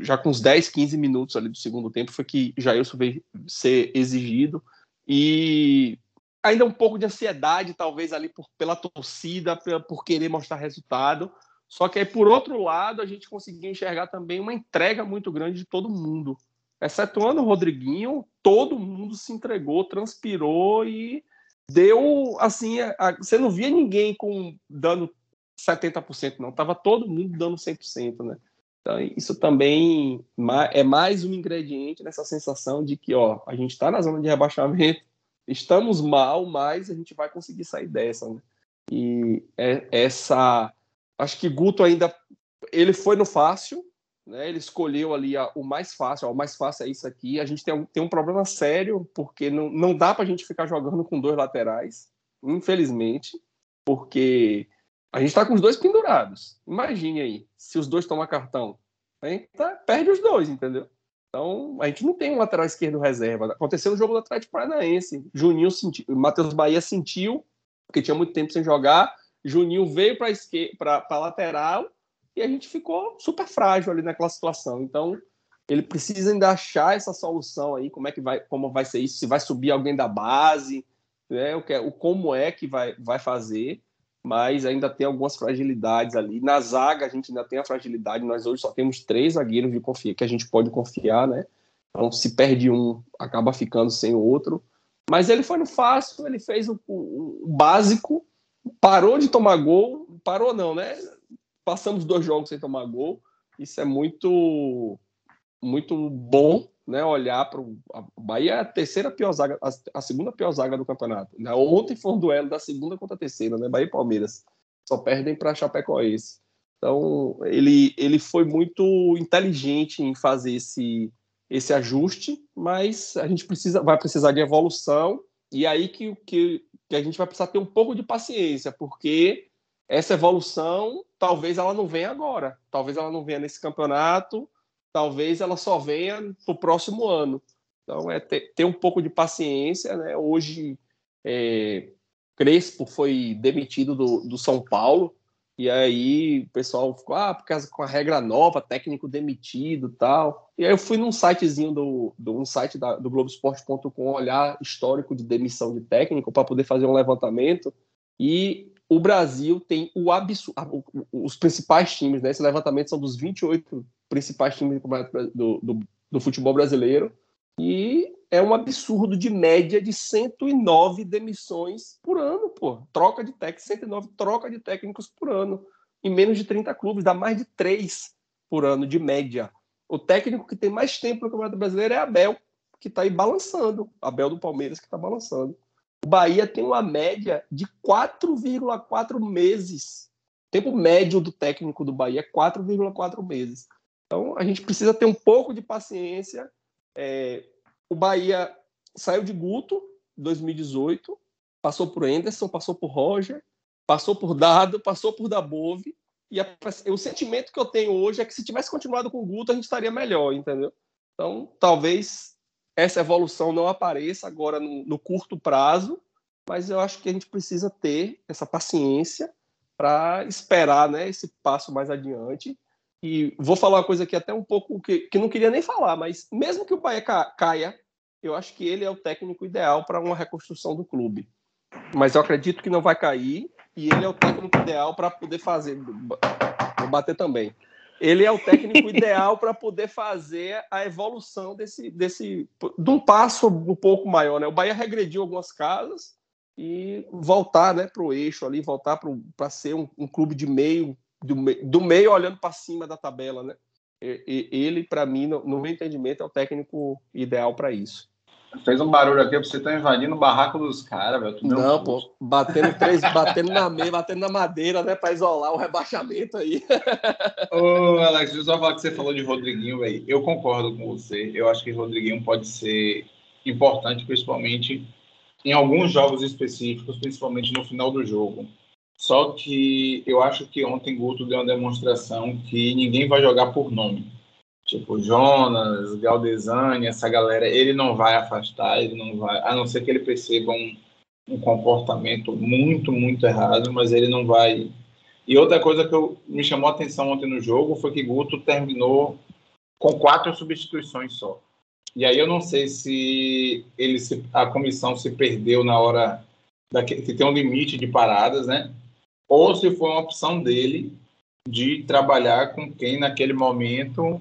já com uns 10, 15 minutos ali do segundo tempo foi que Jailson veio ser exigido e ainda um pouco de ansiedade, talvez, ali por, pela torcida, por, por querer mostrar resultado. Só que aí, por outro lado, a gente conseguia enxergar também uma entrega muito grande de todo mundo. Excetuando o Rodriguinho, todo mundo se entregou, transpirou e deu assim. A, você não via ninguém com dando 70%, não. Tava todo mundo dando 100%, né? Então, isso também é mais um ingrediente nessa sensação de que, ó, a gente está na zona de rebaixamento, estamos mal, mas a gente vai conseguir sair dessa, né? E é, essa, acho que Guto ainda, ele foi no fácil, né? Ele escolheu ali a, o mais fácil, ó, o mais fácil é isso aqui. A gente tem um, tem um problema sério porque não, não dá para a gente ficar jogando com dois laterais, infelizmente, porque a gente está com os dois pendurados. Imagine aí, se os dois tomam cartão, a gente tá, perde os dois, entendeu? Então, a gente não tem um lateral esquerdo reserva. Aconteceu no jogo do Atlético Paranaense. Juninho sentiu, Matheus Bahia sentiu, porque tinha muito tempo sem jogar. Juninho veio para a lateral e a gente ficou super frágil ali naquela situação. Então, ele precisa ainda achar essa solução aí, como é que vai, como vai ser isso, se vai subir alguém da base, né, o, que, é, o como é que vai, vai fazer mas ainda tem algumas fragilidades ali. Na zaga, a gente ainda tem a fragilidade. Nós hoje só temos três zagueiros de confia, que a gente pode confiar, né? Então, se perde um, acaba ficando sem o outro. Mas ele foi no fácil, ele fez o, o, o básico, parou de tomar gol, parou não, né? Passamos dois jogos sem tomar gol. Isso é muito, muito bom né, olhar para o Bahia é a terceira pior zaga, a, segunda pior zaga do campeonato. Né? Ontem foi um duelo da segunda contra a terceira, né? Bahia e Palmeiras. Só perdem para Chapecoense. Então, ele, ele foi muito inteligente em fazer esse, esse ajuste, mas a gente precisa, vai precisar de evolução, e aí que, que, que a gente vai precisar ter um pouco de paciência, porque essa evolução talvez ela não venha agora, talvez ela não venha nesse campeonato, talvez ela só venha para o próximo ano. Então é ter, ter, um pouco de paciência, né? Hoje é, Crespo foi demitido do, do São Paulo, e aí o pessoal ficou, ah, por causa com a regra nova, técnico demitido tal. E aí eu fui num sitezinho do, do um site da, do Globoesporte.com olhar histórico de demissão de técnico para poder fazer um levantamento. E o Brasil tem o absurdo, os principais times, né? Esse levantamento são dos 28 principais times do, do, do futebol brasileiro. E é um absurdo de média de 109 demissões por ano, pô. Troca de técnicos, 109 troca de técnicos por ano. Em menos de 30 clubes, dá mais de 3 por ano de média. O técnico que tem mais tempo no Campeonato Brasileiro é Abel, que está aí balançando. Abel do Palmeiras que está balançando. O Bahia tem uma média de 4,4 meses. O tempo médio do técnico do Bahia é 4,4 meses. Então a gente precisa ter um pouco de paciência. É, o Bahia saiu de Guto em 2018, passou por Anderson, passou por Roger, passou por Dado, passou por Dabove. E a, o sentimento que eu tenho hoje é que se tivesse continuado com o Guto, a gente estaria melhor, entendeu? Então, talvez essa evolução não apareça agora no, no curto prazo, mas eu acho que a gente precisa ter essa paciência para esperar né, esse passo mais adiante e vou falar uma coisa aqui até um pouco que, que não queria nem falar, mas mesmo que o Bahia caia, eu acho que ele é o técnico ideal para uma reconstrução do clube. Mas eu acredito que não vai cair e ele é o técnico ideal para poder fazer. Bater também. Ele é o técnico ideal para poder fazer a evolução desse, desse, de um passo um pouco maior. Né? O Bahia regrediu algumas casas e voltar né, para o eixo ali, voltar para ser um, um clube de meio do, do meio olhando para cima da tabela, né? E, ele, para mim, no, no, meu entendimento, é o técnico ideal para isso.
Fez um barulho aqui, você tá invadindo o barraco dos caras, velho.
Não, pô, batendo três, batendo na meia, batendo na madeira, né, para isolar o rebaixamento aí.
Ô, Alex, deixa eu só falar que você falou de Rodriguinho, velho. Eu concordo com você. Eu acho que Rodriguinho pode ser importante, principalmente em alguns jogos específicos, principalmente no final do jogo. Só que eu acho que ontem Guto deu uma demonstração que ninguém vai jogar por nome. Tipo, Jonas, Galdesani, essa galera, ele não vai afastar, ele não vai, a não ser que ele perceba um, um comportamento muito, muito errado, mas ele não vai. E outra coisa que eu, me chamou a atenção ontem no jogo foi que Guto terminou com quatro substituições só. E aí eu não sei se ele se, a comissão se perdeu na hora da, que tem um limite de paradas, né? ou se foi uma opção dele de trabalhar com quem naquele momento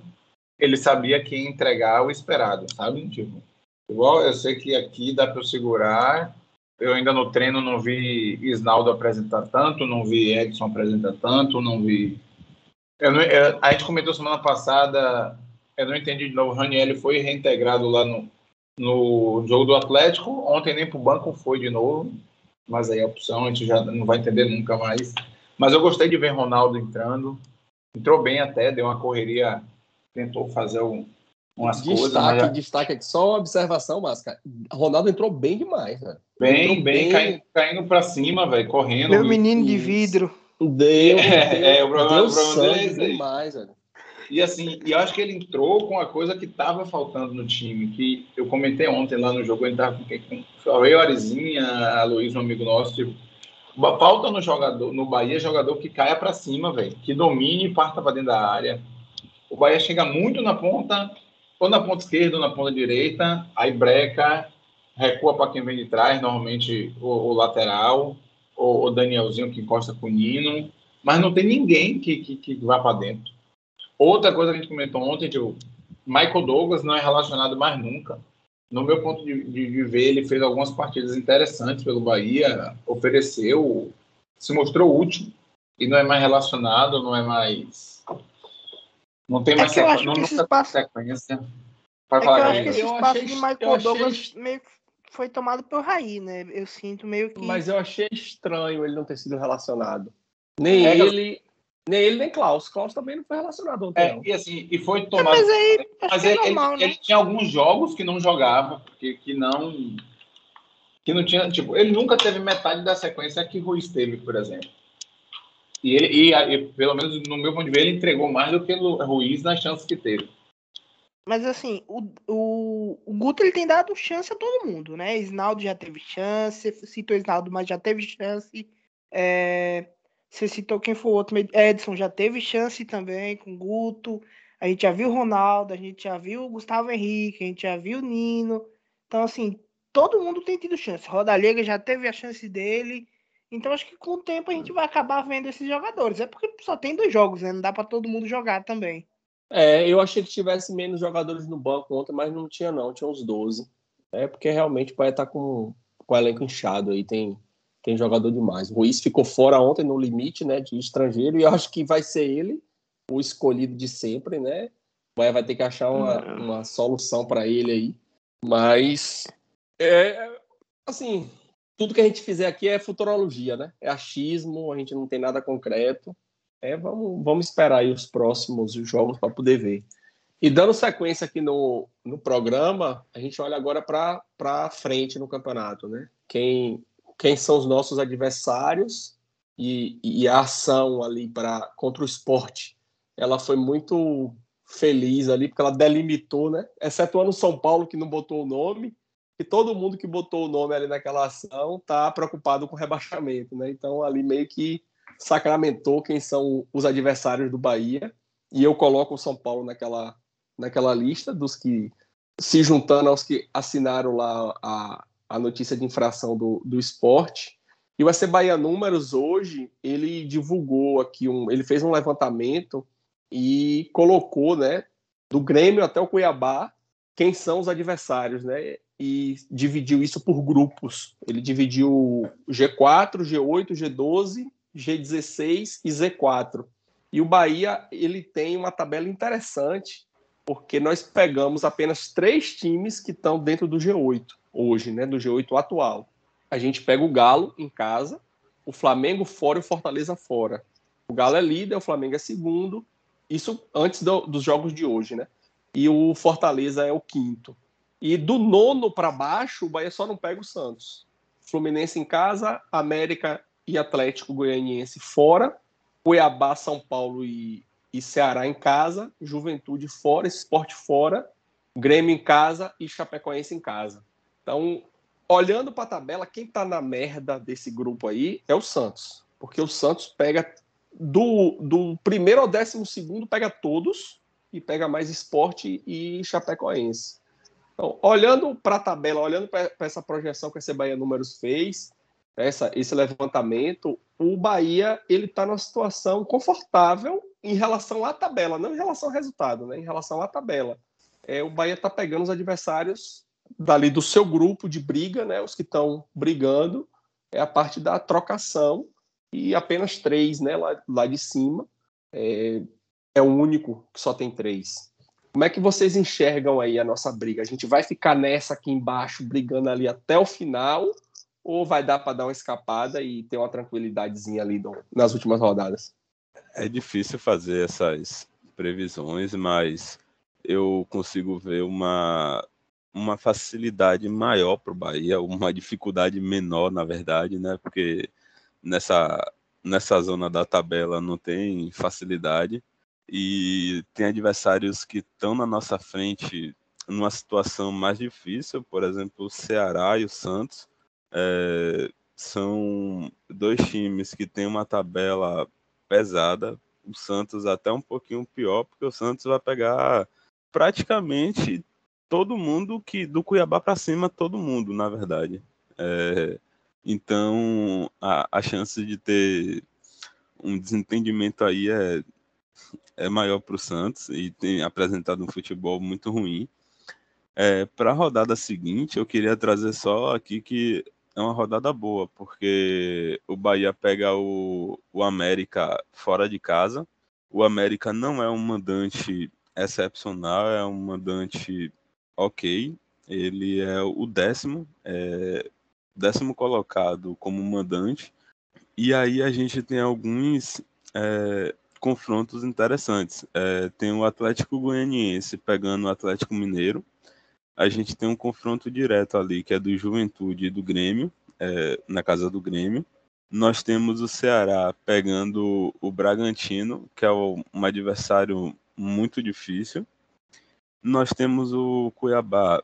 ele sabia que ia entregar o esperado, sabe? Tipo, igual eu sei que aqui dá para segurar. Eu ainda no treino não vi Isnaldo apresentar tanto, não vi Edson apresentar tanto, não vi. Não, eu, a gente comentou semana passada, eu não entendi de novo. O Raniel foi reintegrado lá no, no jogo do Atlético. Ontem nem para o banco foi de novo mas aí a opção a gente já não vai entender nunca mais. Mas eu gostei de ver Ronaldo entrando, entrou bem até, deu uma correria, tentou fazer um, umas
destaque,
coisas.
Destaque, destaque aqui, só uma observação, Máscara. Ronaldo entrou bem demais,
né? Bem, bem, bem, caindo, caindo para cima, velho, correndo.
Meu menino de vidro.
Deu,
é, é, o problema,
deu o problema dele é demais, velho.
E assim, e eu acho que ele entrou com a coisa que estava faltando no time, que eu comentei ontem lá no jogo, ele estava com, com a Orizinha, a Luiz, um amigo nosso, tipo, falta no jogador, no Bahia, jogador que caia para cima, velho, que domine e parta para dentro da área. O Bahia chega muito na ponta, ou na ponta esquerda ou na ponta direita, aí breca, recua para quem vem de trás, normalmente o, o lateral, ou o Danielzinho que encosta com o Nino, mas não tem ninguém que, que, que vá para dentro. Outra coisa que a gente comentou ontem, tipo, Michael Douglas não é relacionado mais nunca. No meu ponto de, de, de, ver, ele fez algumas partidas interessantes pelo Bahia, ofereceu, se mostrou útil e não é mais relacionado, não é mais. Não tem é mais
é sequência. Não, espaço... sequência. Para é falar eu acho que esse espaço achei, de Michael Douglas achei... meio foi tomado pelo Raí, né? Eu sinto meio que.
Mas eu achei estranho ele não ter sido relacionado. Nem é, ele, nem ele, nem Klaus. Klaus também não foi relacionado ontem.
É, e assim, e foi tomado. É, mas
aí,
mas
é
ele,
normal,
ele,
né?
ele, tinha alguns jogos que não jogava, porque que não. Que não tinha. Tipo, ele nunca teve metade da sequência que Ruiz teve, por exemplo. E, ele, e, e, pelo menos no meu ponto de vista, ele entregou mais do que o Ruiz nas chances que teve.
Mas assim, o, o, o Guto ele tem dado chance a todo mundo, né? Isnaldo já teve chance, citou Isnaldo, mas já teve chance. É, você citou quem foi o outro, Edson já teve chance também com o Guto. A gente já viu o Ronaldo, a gente já viu o Gustavo Henrique, a gente já viu o Nino. Então, assim, todo mundo tem tido chance. Rodalega já teve a chance dele. Então, acho que com o tempo a gente vai acabar vendo esses jogadores. É porque só tem dois jogos, né? Não dá para todo mundo jogar também.
É, eu achei que tivesse menos jogadores no banco ontem, mas não tinha não, tinha uns 12. É porque realmente vai estar com, com o elenco inchado aí, tem, tem jogador demais. O Ruiz ficou fora ontem no limite, né, de estrangeiro, e eu acho que vai ser ele o escolhido de sempre, né? Vai, vai ter que achar uma, uma solução para ele aí. Mas, é, assim, tudo que a gente fizer aqui é futurologia, né? É achismo, a gente não tem nada concreto. É, vamos, vamos esperar aí os próximos jogos para poder ver. E dando sequência aqui no, no programa, a gente olha agora para frente no campeonato, né? Quem, quem são os nossos adversários e, e a ação ali para contra o esporte. Ela foi muito feliz ali, porque ela delimitou, né? Excetuando o São Paulo, que não botou o nome, e todo mundo que botou o nome ali naquela ação tá preocupado com rebaixamento, né? Então ali meio que sacramentou quem são os adversários do Bahia. E eu coloco o São Paulo naquela, naquela lista dos que se juntando aos que assinaram lá a, a notícia de infração do, do esporte. E o AC Bahia Números hoje, ele divulgou aqui um. Ele fez um levantamento e colocou, né, do Grêmio até o Cuiabá, quem são os adversários, né? E dividiu isso por grupos. Ele dividiu G4, G8, G12 G16 e Z4. E o Bahia ele tem uma tabela interessante, porque nós pegamos apenas três times que estão dentro do G8 hoje, né, do G8 atual. A gente pega o Galo em casa, o Flamengo fora e o Fortaleza fora. O Galo é líder, o Flamengo é segundo, isso antes do, dos jogos de hoje, né? E o Fortaleza é o quinto. E do nono para baixo, o Bahia só não pega o Santos. Fluminense em casa, América e Atlético Goianiense fora, Cuiabá, São Paulo e, e Ceará em casa, Juventude fora, Esporte fora, Grêmio em casa e Chapecoense em casa. Então, olhando para a tabela, quem está na merda desse grupo aí é o Santos, porque o Santos pega do, do primeiro ao décimo segundo, pega todos e pega mais Esporte e Chapecoense. Então, olhando para a tabela, olhando para essa projeção que a Bahia Números fez, essa, esse levantamento, o Bahia ele está numa situação confortável em relação à tabela, não em relação ao resultado, né? Em relação à tabela, é, o Bahia está pegando os adversários dali do seu grupo de briga, né? Os que estão brigando é a parte da trocação e apenas três, né? Lá, lá de cima é, é o único que só tem três. Como é que vocês enxergam aí a nossa briga? A gente vai ficar nessa aqui embaixo, brigando ali até o final, ou vai dar para dar uma escapada e ter uma tranquilidadezinha ali do, nas últimas rodadas?
É difícil fazer essas previsões, mas eu consigo ver uma, uma facilidade maior para o Bahia, uma dificuldade menor, na verdade, né? Porque nessa, nessa zona da tabela não tem facilidade e tem adversários que estão na nossa frente numa situação mais difícil, por exemplo, o Ceará e o Santos, é, são dois times que têm uma tabela pesada. O Santos até um pouquinho pior, porque o Santos vai pegar praticamente todo mundo que do Cuiabá para cima, todo mundo, na verdade. É, então a, a chance de ter um desentendimento aí é, é maior para o Santos e tem apresentado um futebol muito ruim. É, para a rodada seguinte, eu queria trazer só aqui que é uma rodada boa, porque o Bahia pega o, o América fora de casa. O América não é um mandante excepcional, é um mandante ok. Ele é o décimo, é, décimo colocado como mandante. E aí a gente tem alguns é, confrontos interessantes. É, tem o Atlético Goianiense pegando o Atlético Mineiro a gente tem um confronto direto ali, que é do Juventude e do Grêmio, é, na casa do Grêmio. nós temos o Ceará pegando o Bragantino, que é um adversário muito difícil. Nós temos o Cuiabá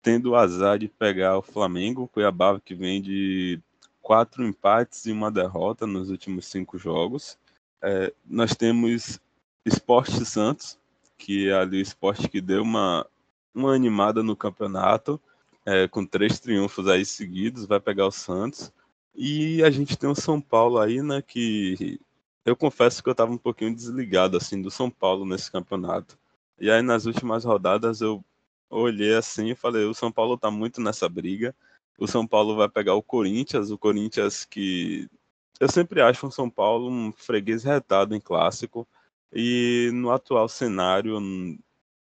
tendo o azar de pegar o Flamengo, o Cuiabá que vem de quatro empates e uma derrota nos últimos cinco jogos. É, nós temos Esporte Santos, que é ali o esporte que deu uma, uma animada no campeonato, é, com três triunfos aí seguidos, vai pegar o Santos. E a gente tem o São Paulo aí, né, que eu confesso que eu estava um pouquinho desligado, assim, do São Paulo nesse campeonato. E aí nas últimas rodadas eu olhei assim e falei, o São Paulo está muito nessa briga. O São Paulo vai pegar o Corinthians, o Corinthians que eu sempre acho o São Paulo um freguês retado em clássico. E no atual cenário,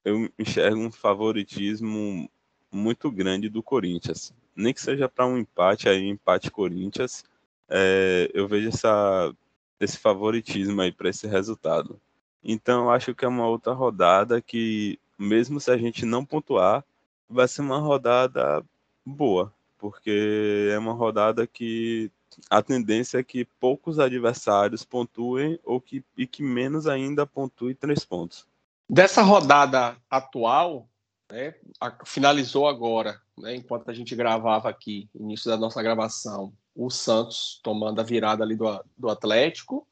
eu enxergo um favoritismo muito grande do Corinthians. Nem que seja para um empate, aí empate Corinthians, é, eu vejo essa, esse favoritismo aí para esse resultado. Então, acho que é uma outra rodada que, mesmo se a gente não pontuar, vai ser uma rodada boa, porque é uma rodada que a tendência é que poucos adversários pontuem ou que, e que menos ainda pontuem três pontos.
Dessa rodada atual, né, finalizou agora, né, enquanto a gente gravava aqui, início da nossa gravação, o Santos tomando a virada ali do, do Atlético,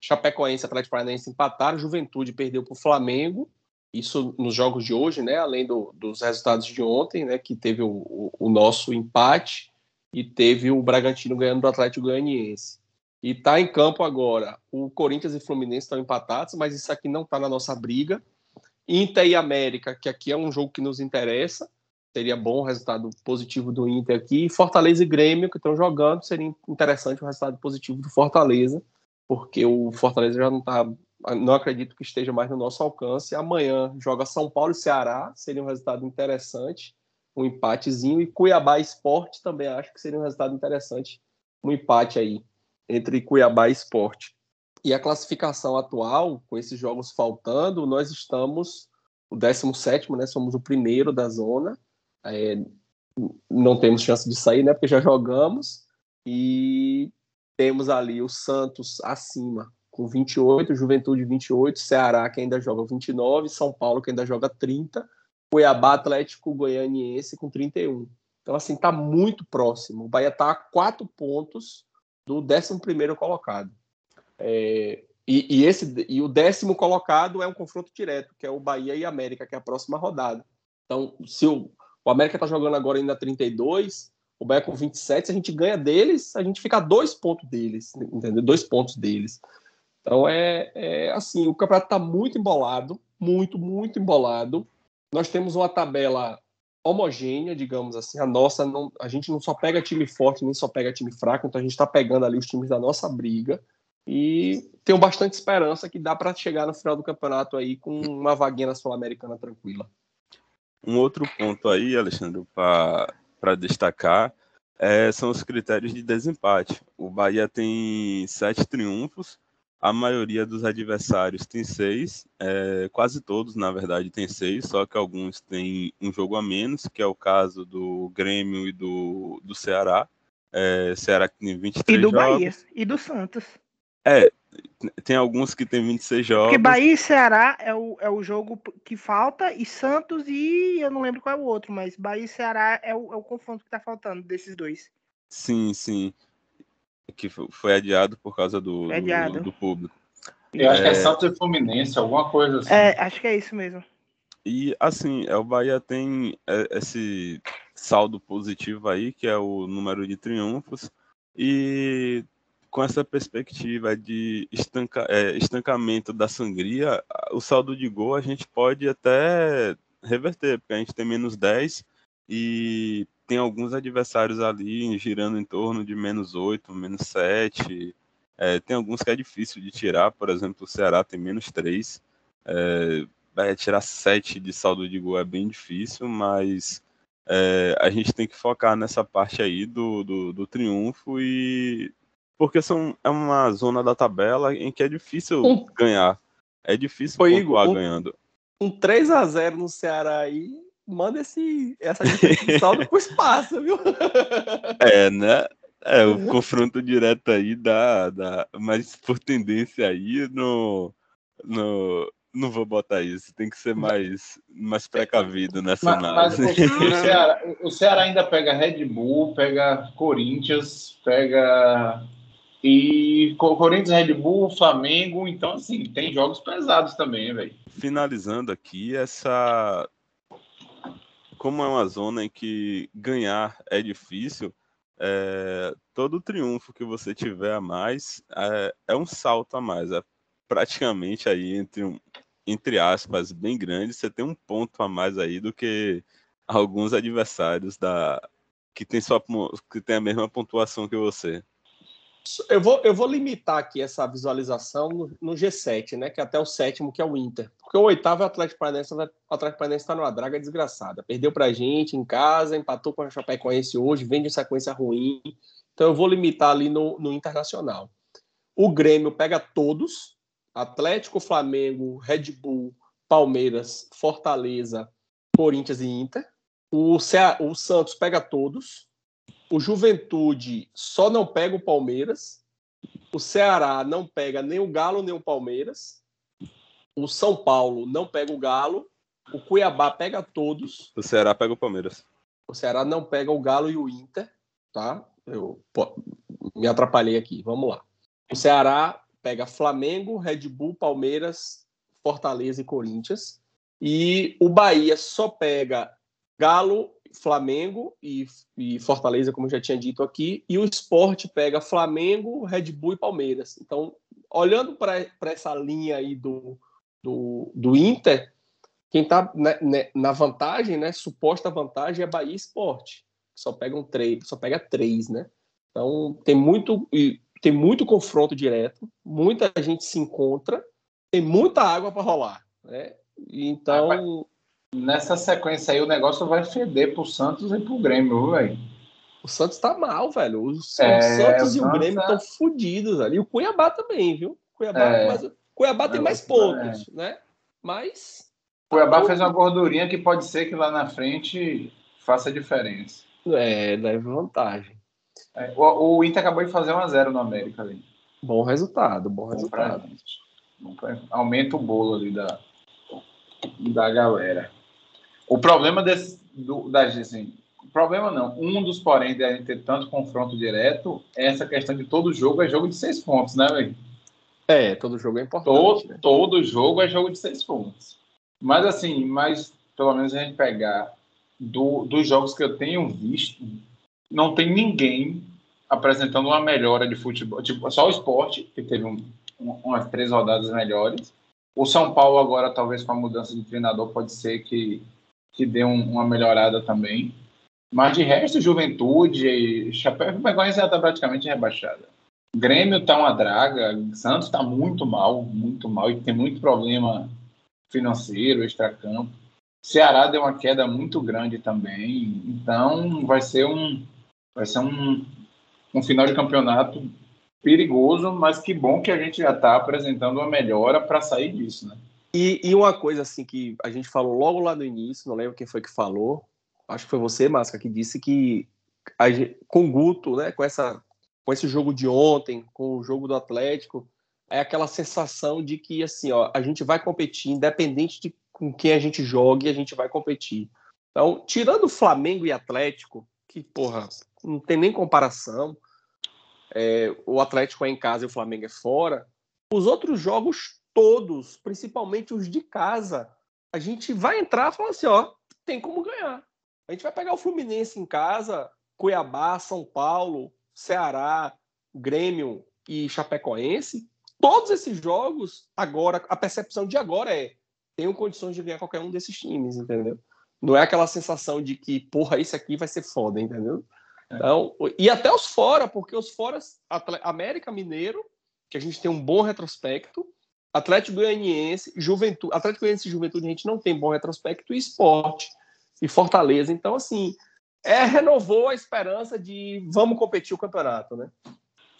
Chapecoense e Atlético Paranaense empataram, Juventude perdeu para o Flamengo, isso nos jogos de hoje, né, além do, dos resultados de ontem, né, que teve o, o, o nosso empate, e teve o Bragantino ganhando do Atlético Goianiense. E está em campo agora. O Corinthians e Fluminense estão empatados, mas isso aqui não está na nossa briga. Inter e América, que aqui é um jogo que nos interessa. Seria bom o resultado positivo do Inter aqui. E Fortaleza e Grêmio, que estão jogando, seria interessante o resultado positivo do Fortaleza, porque o Fortaleza já não está. Não acredito que esteja mais no nosso alcance. Amanhã joga São Paulo e Ceará, seria um resultado interessante um empatezinho. E Cuiabá Esporte também acho que seria um resultado interessante, um empate aí entre Cuiabá e Esporte. E a classificação atual, com esses jogos faltando, nós estamos o 17, né? Somos o primeiro da zona. É, não temos chance de sair, né? Porque já jogamos. E temos ali o Santos acima com 28, Juventude 28, Ceará que ainda joga 29, São Paulo que ainda joga 30 Cuiabá Atlético Goianiense com 31. Então, assim, tá muito próximo. O Bahia tá a quatro pontos do 11 colocado. É, e, e, esse, e o décimo colocado é um confronto direto, que é o Bahia e América, que é a próxima rodada. Então, se o, o América tá jogando agora ainda 32, o Bahia com 27, se a gente ganha deles, a gente fica a dois pontos deles, entendeu? Dois pontos deles. Então, é, é assim, o campeonato tá muito embolado, muito, muito embolado nós temos uma tabela homogênea, digamos assim. A nossa, não, a gente não só pega time forte, nem só pega time fraco, então a gente está pegando ali os times da nossa briga. E tenho bastante esperança que dá para chegar no final do campeonato aí com uma vaguinha na Sul-Americana tranquila.
Um outro ponto aí, Alexandre, para destacar, é, são os critérios de desempate. O Bahia tem sete triunfos, a maioria dos adversários tem seis, é, quase todos, na verdade, tem seis, só que alguns têm um jogo a menos, que é o caso do Grêmio e do, do Ceará. É, Ceará que tem 23
jogos. E do
jogos.
Bahia, e do Santos.
É, tem alguns que tem 26 jogos.
Porque Bahia e Ceará é o, é o jogo que falta, e Santos e eu não lembro qual é o outro, mas Bahia e Ceará é o, é o confronto que tá faltando desses dois.
Sim, sim que foi adiado por causa do, do, do, público.
Eu acho é... que é Santos e Fluminense, alguma coisa assim.
É, acho que é isso mesmo.
E assim, é, o Bahia tem é, esse saldo positivo aí, que é o número de triunfos, e com essa perspectiva de estanca, é, estancamento da sangria, o saldo de gol a gente pode até reverter, porque a gente tem menos 10 e tem alguns adversários ali girando em torno de menos 8, menos 7. É, tem alguns que é difícil de tirar, por exemplo, o Ceará tem menos 3. É, tirar 7 de saldo de gol é bem difícil, mas é, a gente tem que focar nessa parte aí do, do, do triunfo e. Porque são, é uma zona da tabela em que é difícil um, ganhar. É difícil
pontuar Igor, um, ganhando. Um 3 a 0 no Ceará aí manda esse, essa saldo pro espaço, viu?
É, né? É, o uhum. confronto direto aí dá, dá. Mas por tendência aí, no, no, não vou botar isso. Tem que ser mais, mais precavido nessa mas, análise. Mas
o, Ceará, o Ceará ainda pega Red Bull, pega Corinthians, pega. E Corinthians, Red Bull, Flamengo. Então, assim, tem jogos pesados também, velho.
Finalizando aqui, essa. Como é uma zona em que ganhar é difícil é, todo triunfo que você tiver a mais é, é, um salto a mais. É praticamente aí entre um, entre aspas, bem grande, você tem um ponto a mais aí do que alguns adversários da que tem sua que tem a mesma pontuação que você.
Eu vou, eu vou limitar aqui essa visualização no, no, G7, né? Que é até o sétimo, que é o Inter. Porque o oitavo é o Atlético Paranaense. O Atlético Paranaense está numa draga desgraçada. Perdeu pra gente em casa, empatou com a Chapecoense hoje, vem de sequência ruim. Então eu vou limitar ali no, no Internacional. O Grêmio pega todos. Atlético, Flamengo, Red Bull, Palmeiras, Fortaleza, Corinthians e Inter. O, Cea, o Santos pega todos. O Juventude só não pega o Palmeiras. O Ceará não pega nem o Galo nem o Palmeiras. O São Paulo não pega o Galo. O Cuiabá pega todos.
O Ceará pega o Palmeiras.
O Ceará não pega o Galo e o Inter, tá? Eu pô, me atrapalhei aqui. Vamos lá. O Ceará pega Flamengo, Red Bull, Palmeiras, Fortaleza e Corinthians. E o Bahia só pega Galo, Flamengo e, e, Fortaleza, como já tinha dito aqui, e o esporte pega Flamengo, Red Bull e Palmeiras. Então, olhando para essa linha aí do, do, do Inter, quem está na, na, vantagem, né, suposta vantagem é Bahia Esporte, só pegam três, só pega três, né? Então tem muito tem muito confronto direto, muita gente se encontra, tem muita água para rolar, né? Então
nessa sequência aí o negócio vai feder pro Santos e pro Grêmio, velho.
O Santos tá mal, velho. Os, é, Santos o e o Grêmio estão tá... fodidos ali. E o Cuiabá também, viu? Cuiabá, é, mas, Cuiabá tem mais pontos, é. né? Mas.
Cuiabá fez uma gordurinha que pode ser que lá na frente faça diferença.
É, leve vantagem.
É, o, o, Inter acabou de fazer 1x0 no América ali.
Bom resultado, bom, bom resultado.
Pra, aumenta o bolo ali da, da galera. O problema desse, do, da, assim, problema não, um dos porém de ter tanto confronto direto é essa questão de todo jogo é jogo de seis pontos, né, velho?
É, todo jogo é importante.
Todo, né? todo jogo é jogo de seis pontos. Mas assim, mas pelo menos a gente pegar do, dos jogos que eu tenho visto, não tem ninguém apresentando uma melhora de futebol. Tipo, só o esporte, que teve um, umas três rodadas melhores. O São Paulo agora, talvez com a mudança de treinador, pode ser que que deu um, uma melhorada também. Mas de resto, Juventude, Chapéu Vergonha já está praticamente rebaixada. Grêmio está uma draga, Santos está muito mal, muito mal, e tem muito problema financeiro, extracampo. Ceará deu uma queda muito grande também, então vai ser um, vai ser um, um final de campeonato perigoso, mas que bom que a gente já está apresentando uma melhora para sair disso, né?
E, e, uma coisa assim que a gente falou logo lá no início, não lembro quem foi que falou, acho que foi você, Masca, que disse que gente, com Guto, né, com, essa, com esse jogo de ontem, com o jogo do Atlético, é aquela sensação de que assim, ó, a gente vai competir, independente de com quem a gente jogue, a gente vai competir. Então, tirando Flamengo e Atlético, que, porra, não tem nem comparação, é, o Atlético é em casa e o Flamengo é fora, os outros jogos todos, principalmente os de casa, a gente vai entrar e falar assim, ó, tem como ganhar. A gente vai pegar o Fluminense em casa, Cuiabá, São Paulo, Ceará, Grêmio e Chapecoense. Todos esses jogos, agora, a percepção de agora é tenho condições de ganhar qualquer um desses times, entendeu? Não é aquela sensação de que, porra, esse aqui vai ser foda, entendeu? É. Então, e até os fora, porque os fora, América Mineiro, que a gente tem um bom retrospecto, Atlético Goianiense, Juventude, Atlético Goianiense e Juventude a gente não tem bom retrospecto e esporte e Fortaleza. Então, assim, é, renovou a esperança de vamos competir o campeonato, né?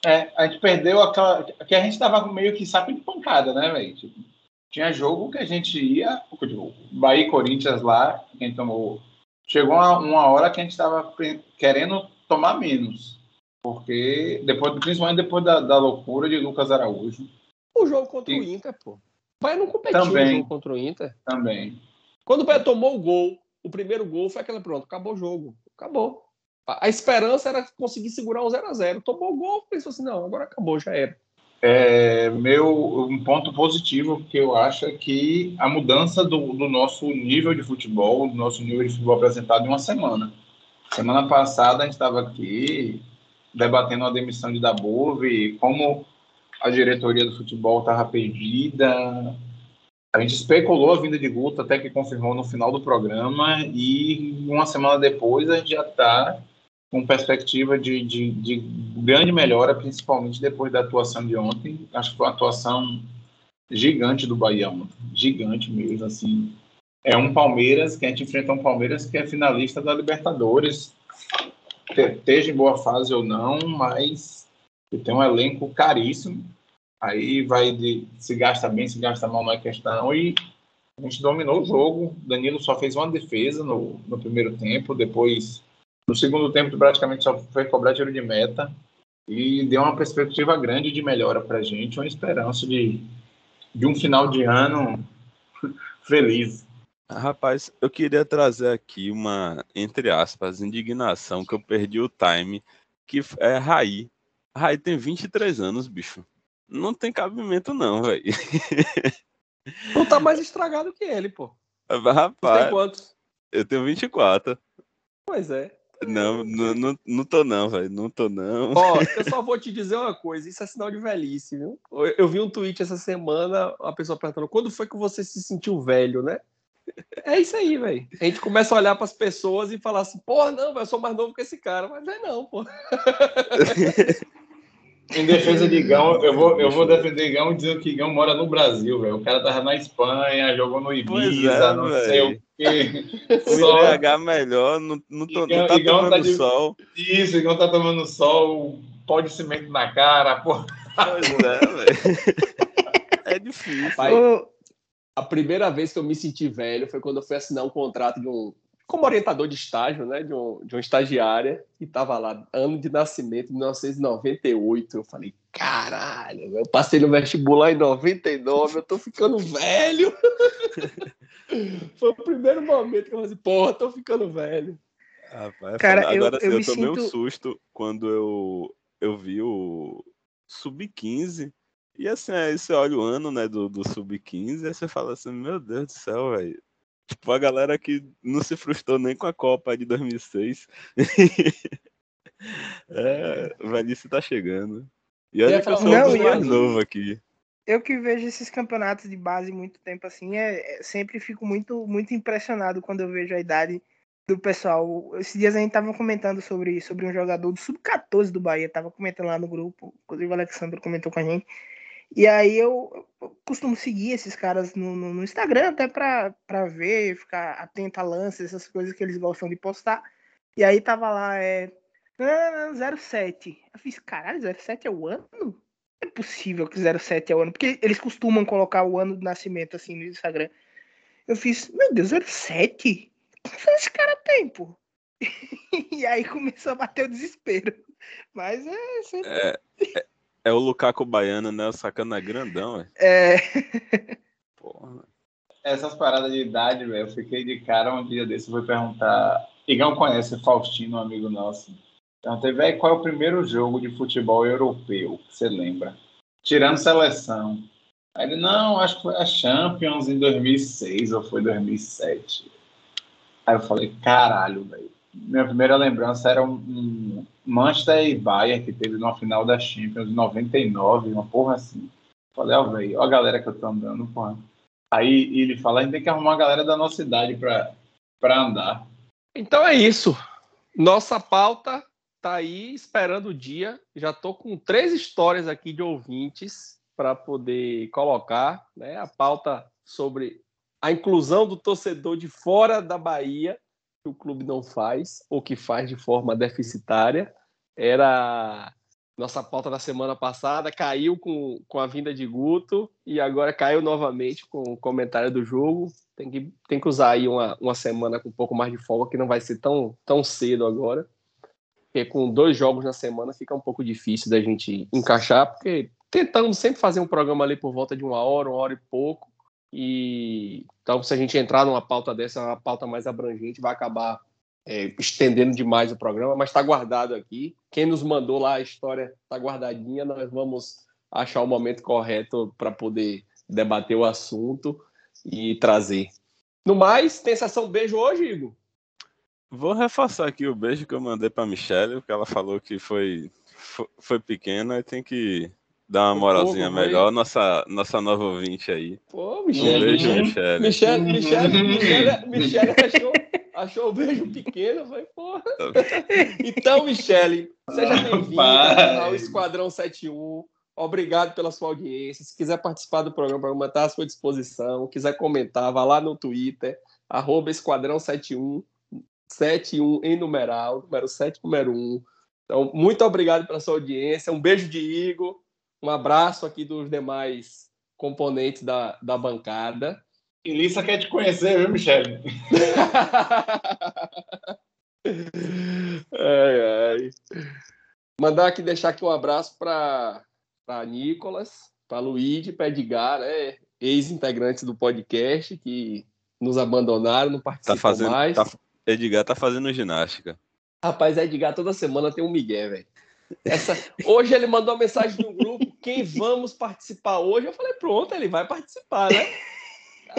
É, a gente perdeu aquela. que a gente estava meio que saco de pancada, né, velho? Tipo, tinha jogo que a gente ia, tipo, Bahia e Corinthians lá, quem tomou. Chegou uma, uma hora que a gente estava querendo tomar menos. Porque, depois, principalmente depois da, da loucura de Lucas Araújo.
O jogo contra e... o Inter, pô. O Bahia não competiu Também. no jogo contra o Inter.
Também.
Quando o Bahia tomou o gol, o primeiro gol foi aquele pronto, acabou o jogo. Acabou. A, a esperança era conseguir segurar o 0 a 0 Tomou o gol, pensou assim, não, agora acabou, já era.
É, meu um ponto positivo que eu acho é que a mudança do, do, nosso nível de futebol, do nosso nível de futebol apresentado em uma semana. Semana passada a gente estava aqui debatendo a demissão de Dabove, como a diretoria do futebol estava perdida. A gente especulou a vinda de Guto até que confirmou no final do programa e uma semana depois a gente já está com perspectiva de, de, de, grande melhora, principalmente depois da atuação de ontem. Acho que foi uma atuação gigante do Bahia gigante mesmo, assim. É um Palmeiras, que a gente enfrenta um Palmeiras que é finalista da Libertadores, esteja em boa fase ou não, mas tem um elenco caríssimo. Aí vai de se gasta bem, se gasta mal, não é questão. E a gente dominou o jogo. Danilo só fez uma defesa no, no primeiro tempo, depois no segundo tempo, praticamente só foi cobrar tiro de meta e deu uma perspectiva grande de melhora para a gente, uma esperança de, de um final de ano feliz.
Rapaz, eu queria trazer aqui uma, entre aspas, indignação que eu perdi o time, que é Raí. Raí tem 23 anos, bicho. Não tem cabimento não, velho.
Tu tá mais estragado que ele, pô.
Rapaz. Tu tem quantos? Eu tenho 24.
Pois é.
Não, não, não, não tô não, velho. Não tô não.
Ó, eu só vou te dizer uma coisa, isso é sinal de velhice, viu? Eu vi um tweet essa semana, a pessoa perguntando quando foi que você se sentiu velho, né? É isso aí, velho. A gente começa a olhar para as pessoas e falar assim, porra, não, véio, eu sou mais novo que esse cara, mas é não, pô.
Em defesa de Igão, eu vou, eu vou defender Igão dizendo que Igão mora no Brasil, velho. O cara tava na Espanha, jogou no Ibiza, é, não véio. sei o quê.
O Só... IDH melhor, não, não, tô, Igão, não tá Igão tomando tá de... sol.
Isso, Igão tá tomando sol, pó de cimento na cara, pô.
Pois é, velho. É difícil. Pai,
a primeira vez que eu me senti velho foi quando eu fui assinar um contrato de um, como orientador de estágio, né, de, um, de uma estagiária, e tava lá, ano de nascimento, 1998. Eu falei, caralho, eu passei no vestibular em 99, eu tô ficando velho. Foi o primeiro momento que eu falei, assim, porra, tô ficando velho.
Rapaz, Cara, agora eu, eu, eu tomei sinto... um susto quando eu, eu vi o Sub-15. E assim, aí você olha o ano, né, do, do Sub-15, aí você fala assim, meu Deus do céu, velho Tipo, a galera que não se frustrou nem com a Copa de 2006. é, velhice tá chegando. E olha que eu sou não, mais novo aqui.
Eu que vejo esses campeonatos de base muito tempo assim, é, é, sempre fico muito, muito impressionado quando eu vejo a idade do pessoal. Esses dias a gente tava comentando sobre, sobre um jogador do Sub-14 do Bahia, tava comentando lá no grupo, inclusive o Alexandre comentou com a gente. E aí eu, eu costumo seguir esses caras no, no, no Instagram até pra ver, ficar atento a lances, essas coisas que eles gostam de postar. E aí tava lá, é. 07. Eu fiz, caralho, 07 é o ano? É possível que 07 é o ano, porque eles costumam colocar o ano do nascimento assim no Instagram. Eu fiz, meu Deus, 07? Quantos esse cara tem, pô? e aí começou a bater o desespero. Mas é. Sempre...
é, é é o Lukaku baiano, né? O sacana grandão, velho.
É.
Porra. Essas paradas de idade, velho, eu fiquei de cara um dia desse, vou perguntar. Igão conhece Faustino, um amigo nosso. Perguntei, velho, qual é o primeiro jogo de futebol europeu que você lembra? Tirando seleção. Aí ele, não, acho que foi a Champions em 2006 ou foi 2007. Aí eu falei, caralho, velho minha primeira lembrança era um, um Manchester e Bayern que teve numa final da Champions em 99, uma porra assim. Falei, ó, oh, velho, ó a galera que eu tô andando, porra. Aí ele fala, a gente tem que arrumar uma galera da nossa idade pra, pra andar.
Então é isso. Nossa pauta tá aí esperando o dia. Já tô com três histórias aqui de ouvintes para poder colocar, né? A pauta sobre a inclusão do torcedor de fora da Bahia que o clube não faz, ou que faz de forma deficitária. Era nossa pauta da semana passada, caiu com, com a vinda de Guto e agora caiu novamente com o comentário do jogo. Tem que, tem que usar aí uma, uma semana com um pouco mais de folga, que não vai ser tão, tão cedo agora. porque com dois jogos na semana fica um pouco difícil da gente encaixar, porque tentamos sempre fazer um programa ali por volta de uma hora, uma hora e pouco, e então se a gente entrar numa pauta dessa, uma pauta mais abrangente, vai acabar é, estendendo demais o programa, mas está guardado aqui. Quem nos mandou lá a história está guardadinha, nós vamos achar o momento correto para poder debater o assunto e trazer. No mais, tem sessão beijo hoje, Igor?
Vou reforçar aqui o beijo que eu mandei para Michelle, porque ela falou que foi, foi, foi pequena e tem que dar uma moralzinha melhor. Nossa, nossa nova ouvinte aí.
Pô, Michelle. Um beijo, Michelle. Michelle, Michelle, Michelle, Michelle achou, achou o beijo pequeno. Foi, porra. Então, Michelle, seja bem-vinda ao Esquadrão 71. Obrigado pela sua audiência. Se quiser participar do programa, o programa está à sua disposição. Quiser comentar, vá lá no Twitter, arroba Esquadrão 71, 71 em numeral, número 7, número 1. Então, muito obrigado pela sua audiência. Um beijo de Igor. Um abraço aqui dos demais componentes da, da bancada.
E Lissa quer te conhecer, viu, Michele?
ai, ai. Mandar aqui, deixar aqui um abraço para Nicolas, para Luigi, para Edgar, né? ex-integrantes do podcast que nos abandonaram, não participam tá fazendo, mais.
Tá, Edgar tá fazendo ginástica.
Rapaz, Edgar toda semana tem um migué, velho. Essa... Hoje ele mandou uma mensagem no grupo, quem vamos participar hoje? Eu falei, pronto, ele vai participar, né?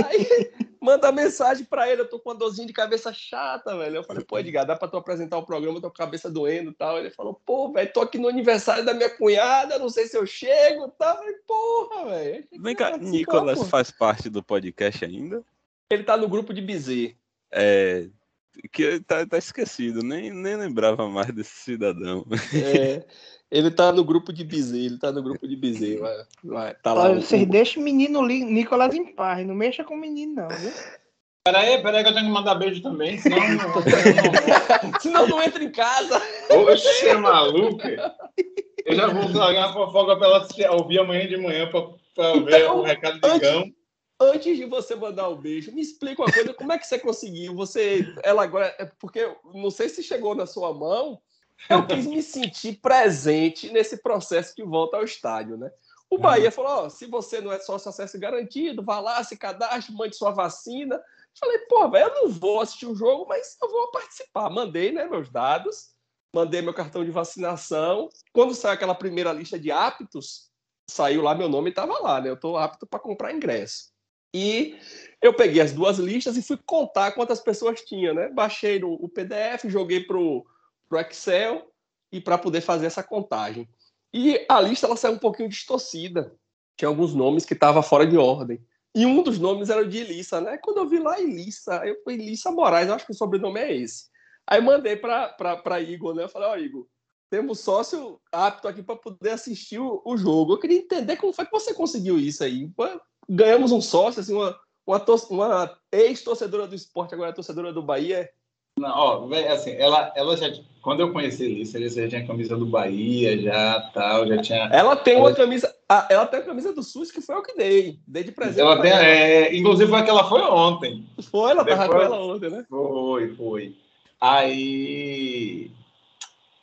Aí manda mensagem para ele, eu tô com uma dorzinha de cabeça chata, velho. Eu falei, pô, Edgar, dá pra tu apresentar o programa, tô com a cabeça doendo e tal. Ele falou, pô, velho, tô aqui no aniversário da minha cunhada, não sei se eu chego e tal. Eu falei, porra, velho.
Vem cá, Nicolas porra. faz parte do podcast ainda?
Ele tá no grupo de Bizê.
É, que tá, tá esquecido, nem, nem lembrava mais desse cidadão.
É, ele tá no grupo de Bizê, ele tá no grupo de Bizê. Vai, vai, tá
lá. Vocês deixam o menino Nicolas em paz, não mexa com o menino, não, viu?
Peraí, peraí que eu tenho que mandar beijo também, senão não,
senão não entra em casa.
Oxe, é maluco. Eu já vou largar a fofoca pra ela ouvir amanhã de manhã pra, pra então, ver o recado de cão
antes de você mandar o um beijo, me explica uma coisa, como é que você conseguiu? Você, ela agora, é porque não sei se chegou na sua mão, eu quis me sentir presente nesse processo que volta ao estádio, né? O uhum. Bahia falou: oh, se você não é sócio acesso garantido, vá lá, se cadastre, mande sua vacina. Falei, pô, velho, eu não vou assistir o jogo, mas eu vou participar. Mandei, né, meus dados, mandei meu cartão de vacinação. Quando saiu aquela primeira lista de aptos, saiu lá meu nome e estava lá, né? Eu estou apto para comprar ingresso. E eu peguei as duas listas e fui contar quantas pessoas tinha, né? Baixei o, o PDF, joguei pro, pro Excel e para poder fazer essa contagem. E a lista ela saiu um pouquinho distorcida. Tinha alguns nomes que estavam fora de ordem. E um dos nomes era o de Elissa, né? Quando eu vi lá Elissa, eu fui Elissa Moraes, eu acho que o sobrenome é esse. Aí mandei para Igor, né? Eu falei, ó, oh, Igor, temos sócio apto aqui para poder assistir o, o, jogo. Eu queria entender como foi que você conseguiu isso aí ganhamos um sócio, assim, uma, uma, uma ex-torcedora do esporte, agora é torcedora do Bahia.
Não, ó, assim, ela, ela já, quando eu conheci a Alice, ela já tinha camisa do Bahia, já tal, já tinha.
Ela tem ela... uma camisa, ela tem a camisa do SUS que foi o que dei, dei de presente.
Ela tem, ela. É, inclusive foi que ela foi ontem.
Foi, ela Depois, tava com ela ontem, né?
Foi, foi. Aí.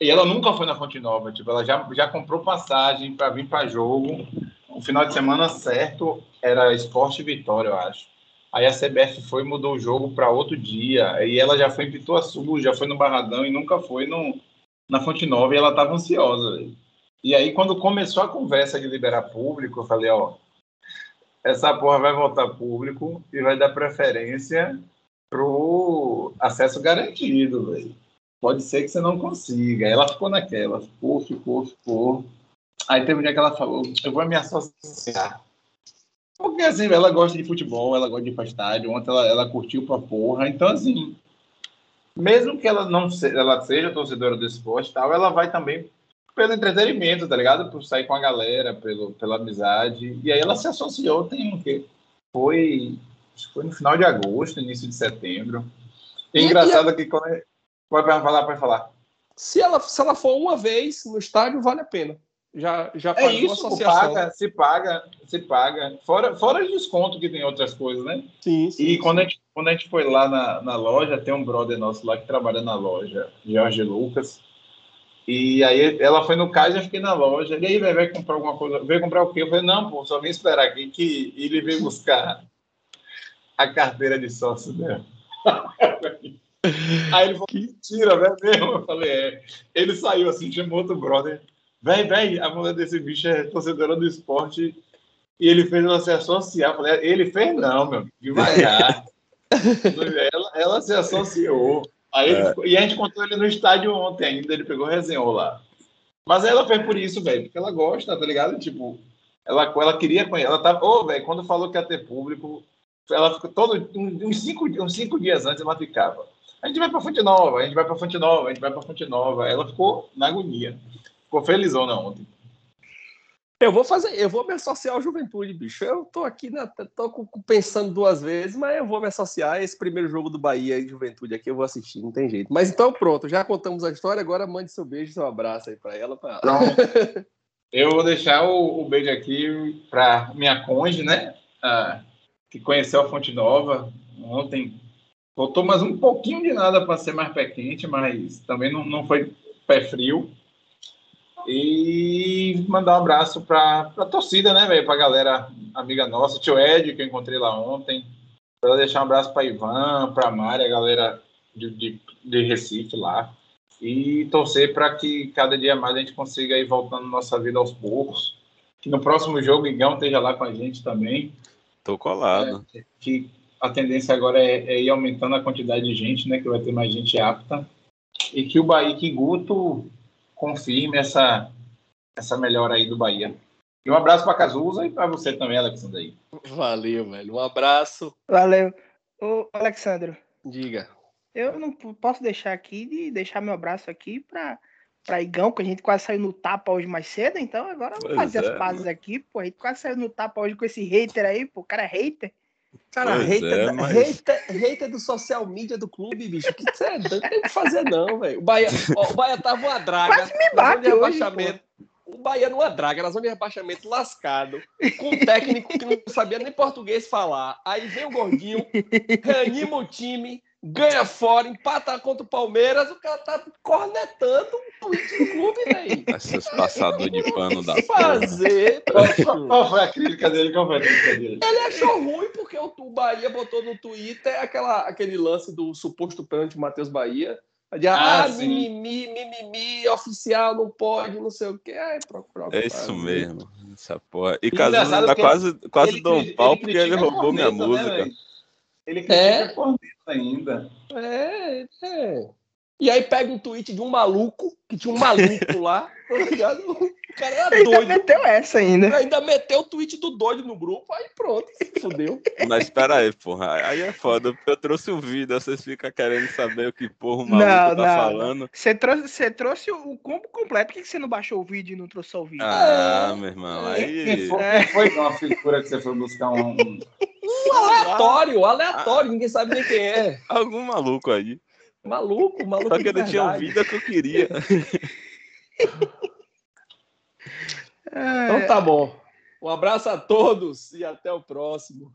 E ela nunca foi na Fonte Nova, tipo, ela já, já comprou passagem para vir para jogo o final de semana certo era Esporte Vitória, eu acho. Aí a CBF foi e mudou o jogo para outro dia. E ela já foi em Pituaçu, já foi no Barradão e nunca foi no, na Fonte Nova e ela estava ansiosa. E aí, quando começou a conversa de liberar público, eu falei: ó, essa porra vai voltar público e vai dar preferência pro acesso garantido, velho. Pode ser que você não consiga. Ela ficou naquela, ficou, ficou, ficou. Aí teve um dia que ela falou, eu vou me associar. Porque assim, ela gosta de futebol, ela gosta de ir pra estádio, ontem ela, ela curtiu pra porra. Então, assim, mesmo que ela não se, ela seja torcedora do esporte tal, ela vai também pelo entretenimento, tá ligado? Por sair com a galera, pelo, pela amizade. E aí ela se associou, tem o quê? Foi, foi no final de agosto, início de setembro. E, e engraçado e que quando... É, pode falar, pode falar.
Se ela, se ela for uma vez no estádio, vale a pena já, já
é isso, paga, se paga, se paga. Fora, fora o desconto que tem outras coisas, né?
Sim, sim
E Quando, a gente, quando a gente foi lá na, na loja, tem um brother nosso lá que trabalha na loja, Jorge Lucas. E aí ela foi no caixa, eu fiquei na loja. E aí, vai, vai comprar alguma coisa? Veio comprar o quê? Eu falei, não, pô, só vim esperar aqui que ele veio buscar a carteira de sócio dela. Aí ele falou, mentira, velho mesmo. Eu falei, é. Ele saiu assim, chamou outro brother. Véi, véi, a mulher desse bicho é torcedora do esporte e ele fez ela se associar. Falei, ele fez não, meu, devagar. ela, ela se associou. Aí ele, é. E a gente contou ele no estádio ontem ainda, ele pegou resenhou lá. Mas ela fez por isso, velho, porque ela gosta, tá ligado? Tipo, ela, ela queria conhecer. Ela tava, ô, oh, velho, quando falou que ia ter público, ela ficou todo. Uns cinco, uns cinco dias antes ela ficava. A gente vai pra Fonte Nova, a gente vai pra Fonte Nova, a gente vai pra Fonte Nova. Ela ficou na agonia. Ficou felizona ontem.
Eu vou fazer, eu vou me associar ao Juventude, bicho. Eu tô aqui, na, tô pensando duas vezes, mas eu vou me associar a esse primeiro jogo do Bahia e Juventude aqui, eu vou assistir, não tem jeito. Mas então pronto, já contamos a história, agora mande seu beijo, seu abraço aí para ela. Pra...
eu vou deixar o, o beijo aqui para minha conge, né? Ah, que conheceu a Fonte Nova ontem. Faltou mais um pouquinho de nada para ser mais pé quente, mas também não, não foi pé frio. E mandar um abraço para a torcida, né, velho? Para a galera amiga nossa, tio Ed, que eu encontrei lá ontem. Para deixar um abraço para Ivan, para Mari, a galera de, de, de, Recife lá. E torcer para que cada dia mais a gente consiga ir voltando nossa vida aos poucos. Que no próximo jogo o Igão esteja lá com a gente também.
Tô colado.
É, que a tendência agora é, é, ir aumentando a quantidade de gente, né? Que vai ter mais gente apta. E que o Bahia, que Guto confirme essa, essa melhora aí do Bahia. E um abraço para Cazuza e para você também, Alexandre. Aí.
Valeu, velho. Um abraço.
Valeu. Ô, Alexandre.
Diga.
Eu não posso deixar aqui de deixar meu abraço aqui para para Igão, que a gente quase saiu no tapa hoje mais cedo, então agora vamos fazer é, as pazes aqui, pô. A gente quase saiu no tapa hoje com esse hater aí, pô. O cara é hater.
Cara, hater, é, mas... hater, hater do social media do clube, bicho. Que você é, não tem o que fazer, não, velho. O Bahia, ó, o Bahia tava uma draga.
Quase me bate hoje.
O Bahia numa draga, na zona de rebaixamento, lascado, com um técnico que não sabia nem português falar. Aí vem o gordinho, reanima o time, ganha fora, empata contra o Palmeiras, o cara tá cornetando um tweet do clube, velho.
Esses passadores de pano da
fazer.
Qual, foi a crítica dele? Qual foi a crítica dele?
Ele achou ruim porque o Bahia botou no Twitter aquela, aquele lance do suposto pênalti Matheus Bahia. De, ah, ah mimimi, mimimi, oficial, não pode, não sei o quê. Ai, procura,
é isso mesmo, essa porra. E Cazuza tá quase, quase dou um pau porque ele roubou minha né, música. Né,
ele critica é. Corneta ainda.
É, é. E aí pega um tweet de um maluco, que tinha um maluco lá, tá ligado? O cara era doido.
Ainda meteu essa ainda.
Ainda meteu o tweet do doido no grupo, aí pronto, fudeu.
Mas espera aí, porra. Aí é foda, porque eu trouxe o vídeo, vocês ficam querendo saber o que porra o maluco não, tá não, falando.
Você trouxe, você trouxe o combo completo, por que você não baixou o vídeo e não trouxe o vídeo?
Ah, é. meu irmão, aí...
Quem foi, quem foi uma figura que você foi buscar um...
Um aleatório, aleatório, ninguém sabe nem quem é.
Algum maluco aí.
Maluco, maluco.
Só que ele tinha vida que eu queria.
então tá bom. Um abraço a todos e até o próximo.